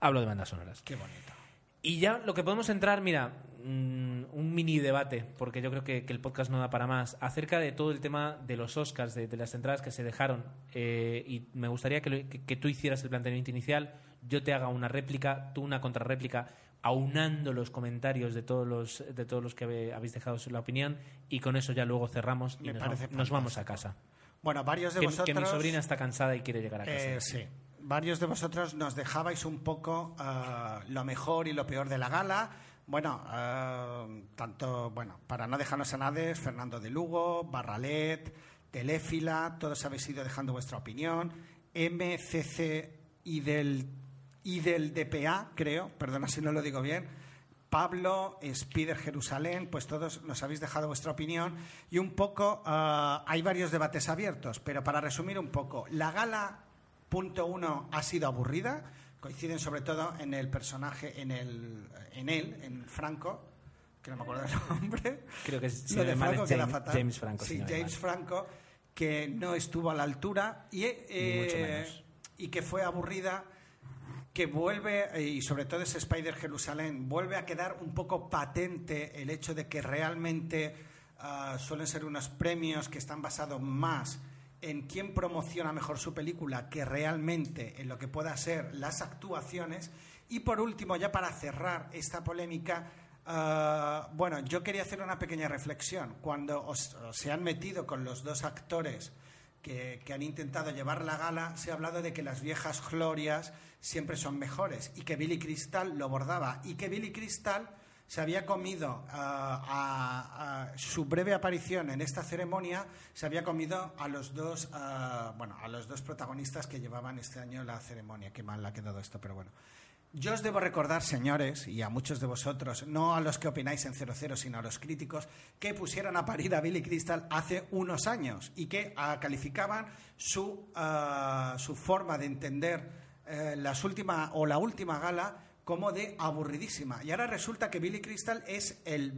hablo de bandas sonoras. Qué bonito. Y ya lo que podemos entrar, mira, mm, un mini debate, porque yo creo que, que el podcast no da para más, acerca de todo el tema de los Oscars, de, de las entradas que se dejaron. eh, y me gustaría que, lo- que- que tú hicieras el planteamiento inicial, yo te haga una réplica, tú una contrarréplica, aunando los comentarios de todos los, de todos los que habéis dejado la opinión, y con eso ya luego cerramos y nos, vamos- nos vamos a casa. Bueno, varios de vosotros... que mi sobrina está cansada y quiere llegar a casa. Eh, sí. Varios de vosotros nos dejabais un poco ah, lo mejor y lo peor de la gala. Bueno, ah, tanto, bueno, para no dejarnos a nadie, Fernando de Lugo, Barralet, Teléfila, todos habéis ido dejando vuestra opinión. MCC y del, y del DPA, creo, perdona si no lo digo bien. Pablo, Spider Jerusalén, pues todos nos habéis dejado vuestra opinión y un poco ah, hay varios debates abiertos, pero para resumir un poco, la gala punto uno ha sido aburrida, coinciden sobre todo en el personaje, en el, en él, en Franco, que no me acuerdo del nombre. Creo que si Lo de Franco es James- fatal. James Franco, Sí, James. Franco, que no estuvo a la altura y, eh, mucho menos. y que fue aburrida que vuelve, eh, y sobre todo ese Spider Jerusalén, vuelve a quedar un poco patente el hecho de que realmente ah, suelen ser unos premios que están basados más en quién promociona mejor su película que realmente en lo que pueda ser las actuaciones. Y por último, ya para cerrar esta polémica, ah, bueno, yo quería hacer una pequeña reflexión. Cuando se han metido con los dos actores que, que han intentado llevar la gala, se ha hablado de que las viejas glorias siempre son mejores y que Billy Crystal lo bordaba y que Billy Crystal se había comido ah, a, su breve aparición en esta ceremonia se había comido a los dos ah, bueno a los dos protagonistas que llevaban este año la ceremonia. Qué mal ha quedado esto pero bueno. Yo os debo recordar, señores, y a muchos de vosotros, no a los que opináis en 00, sino a los críticos, que pusieron a parir a Billy Crystal hace unos años y que ah, calificaban su, ah, su forma de entender eh, las última, o la última gala como de aburridísima. Y ahora resulta que Billy Crystal es el,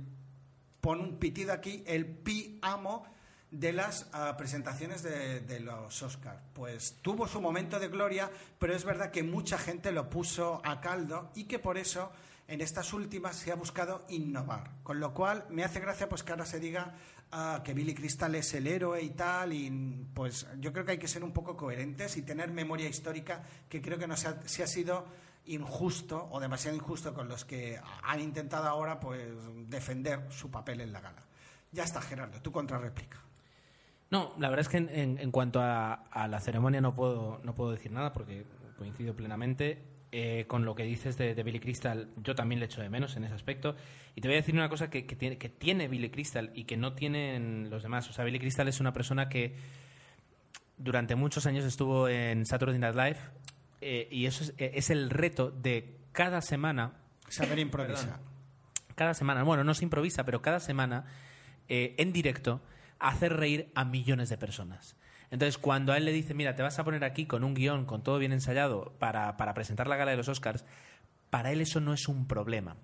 pon un pitido aquí, el pi amo de las ah, presentaciones de, los Oscars. Pues tuvo su momento de gloria, pero es verdad que mucha gente lo puso a caldo y que por eso en estas últimas se ha buscado innovar. Con lo cual me hace gracia pues que ahora se diga ah, que Billy Crystal es el héroe y tal, y pues yo creo que hay que ser un poco coherentes y tener memoria histórica, que creo que no se ha sido injusto o demasiado injusto con los que han intentado ahora pues defender su papel en la gala. Ya está, Gerardo, tu contrarréplica. No, la verdad es que en, en- en cuanto a, a la ceremonia no puedo, no puedo decir nada porque coincido plenamente. Eh, con lo que dices de, de Billy Crystal, yo también le echo de menos en ese aspecto. Y te voy a decir una cosa que, que tiene, que tiene Billy Crystal y que no tienen los demás. O sea, Billy Crystal es una persona que durante muchos años estuvo en Saturday Night Live eh, y eso es, eh, es el reto de cada semana Saber improvisar. cada semana, bueno, no se improvisa, pero cada semana, eh, en directo, hacer reír a millones de personas. Entonces, cuando a él le dice, mira, te vas a poner aquí con un guion, con todo bien ensayado, para, para presentar la gala de los Oscars, para él eso no es un problema.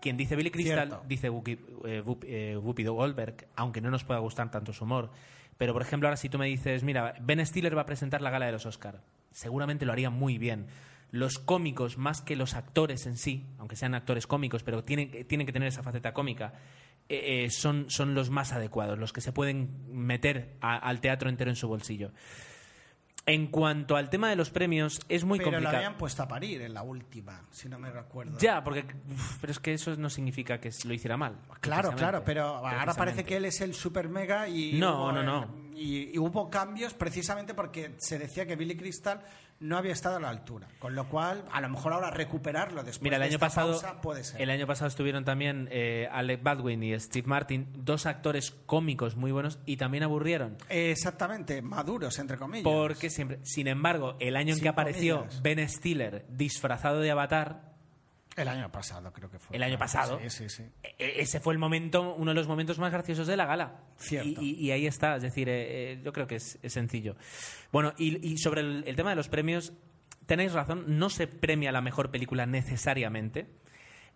Quien dice Billy Crystal, Cierto. dice Whoopi, eh, eh, Whoopi Goldberg, aunque no nos pueda gustar tanto su humor. Pero, por ejemplo, ahora si tú me dices, mira, Ben Stiller va a presentar la gala de los Oscars, seguramente lo haría muy bien. Los cómicos, más que los actores en sí, aunque sean actores cómicos, pero tienen, tienen que tener esa faceta cómica, eh, eh, son, son los más adecuados, los que se pueden meter a- al teatro entero en su bolsillo. En cuanto al tema de los premios, es muy pero complicado. la habían puesto a parir en la última, si no me recuerdo. Ya, porque uf, pero es que eso no significa que lo hiciera mal. Claro, claro, pero ahora parece que él es el super mega y No, no, no. Y, y hubo cambios precisamente porque se decía que Billy Crystal no había estado a la altura, con lo cual a lo mejor ahora recuperarlo después Mira, el de año esta pasado, pausa puede ser. el año pasado estuvieron también eh, Alec Baldwin y Steve Martin, dos actores cómicos muy buenos y también aburrieron. Exactamente, maduros entre comillas. Porque siempre, sin embargo, el año en Sin que apareció comillas. Ben Stiller disfrazado de Avatar, el año pasado creo que fue. el año pasado, Sí, sí, sí. e- ese fue el momento, uno de los momentos más graciosos de la gala. Cierto. Y, y- y ahí está, es decir, eh, eh, yo creo que es, es sencillo. Bueno, y, y sobre el, el tema de los premios, tenéis razón, no se premia la mejor película necesariamente.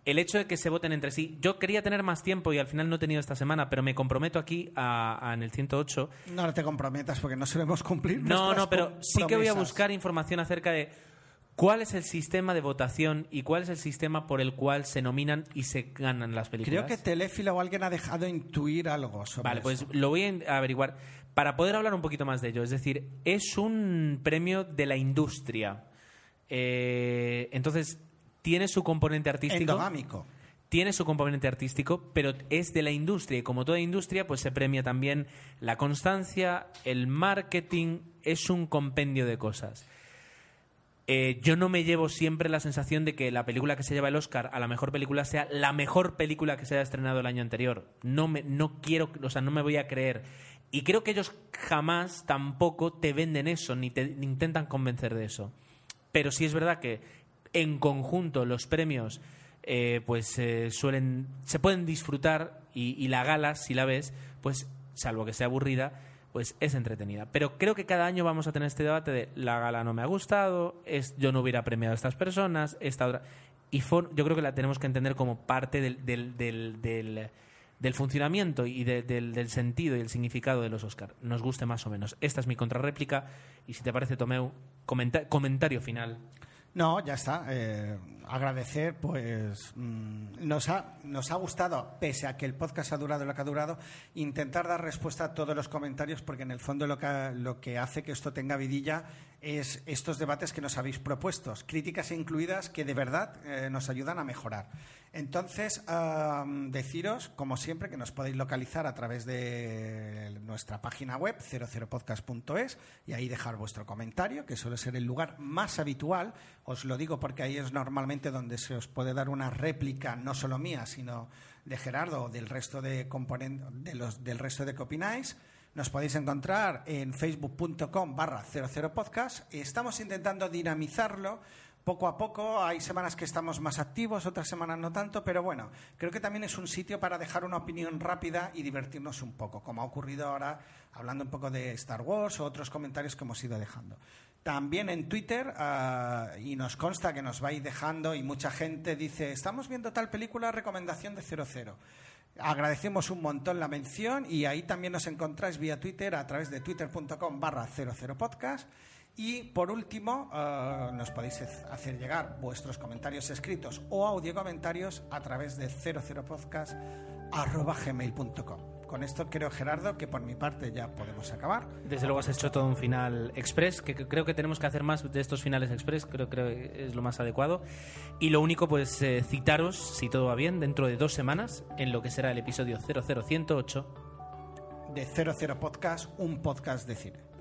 El hecho de que se voten entre sí, yo quería tener más tiempo y al final no he tenido esta semana, pero me comprometo aquí a- a- en el 108 No te comprometas porque no solemos cumplir. no, no, pero sí que voy a buscar información acerca de cuál es el sistema de votación y cuál es el sistema por el cual se nominan y se ganan las películas. Creo que Telefila o alguien ha dejado intuir algo sobre Vale, eso. pues lo voy a averiguar para poder hablar un poquito más de ello. Es decir, es un premio de la industria. Eh, entonces, tiene su componente artístico. Endogámico. Tiene su componente artístico, pero es de la industria y como toda industria, pues se premia también la constancia, el marketing, es un compendio de cosas. Eh, yo no me llevo siempre la sensación de que la película que se lleva el Oscar a la mejor película sea la mejor película que se haya estrenado el año anterior. No me, no quiero, o sea, no me voy a creer. Y creo que ellos jamás tampoco te venden eso, ni te intentan convencer de eso. Pero sí es verdad que en conjunto los premios eh, pues eh, suelen se pueden disfrutar y, y la gala si la ves pues salvo que sea aburrida pues es entretenida. Pero creo que cada año vamos a tener este debate de la gala no me ha gustado es yo no hubiera premiado a estas personas esta otra. Y yo creo que la tenemos que entender como parte del, del, del, del- del funcionamiento y de- del, sentido y el significado de los Oscar. Nos guste más o menos. Esta es mi contrarréplica y si te parece Tomeu comenta- comentario final No, ya está. Eh, agradecer, pues mm, nos, ha, nos ha gustado, pese a que el podcast ha durado lo que ha durado, intentar dar respuesta a todos los comentarios, porque en el fondo lo que, lo que hace que esto tenga vidilla es estos debates que nos habéis propuesto, críticas incluidas que de verdad eh, nos ayudan a mejorar. Entonces, am, deciros, como siempre, que nos podéis localizar a través de nuestra página web, 00podcast.es, y ahí dejar vuestro comentario, que suele ser el lugar más habitual. Os lo digo porque ahí es normalmente donde se os puede dar una réplica, no solo mía, sino de Gerardo o del resto de de del resto de que opináis. Nos podéis encontrar en facebook.com barra 00podcast. Estamos intentando dinamizarlo poco a poco. Hay semanas que estamos más activos, otras semanas no tanto, pero bueno, creo que también es un sitio para dejar una opinión rápida y divertirnos un poco, como ha ocurrido ahora hablando un poco de Star Wars o otros comentarios que hemos ido dejando. También en Twitter, ah, y nos consta que nos vais dejando y mucha gente dice, estamos viendo tal película, recomendación de 00. Agradecemos un montón la mención y ahí también nos encontráis vía Twitter a través de twitter.com barra 00podcast. Y por último, eh, nos podéis hacer llegar vuestros comentarios escritos o audio comentarios a través de 00podcast.gmail.com. Con esto creo, Gerardo, que por mi parte ya podemos acabar. Desde luego has hecho todo un final express, que creo que tenemos que hacer más de estos finales express, creo que es lo más adecuado. Y lo único, pues eh, citaros, si todo va bien, dentro de dos semanas, en lo que será el episodio 00108. De 00 Podcast, un podcast de cine.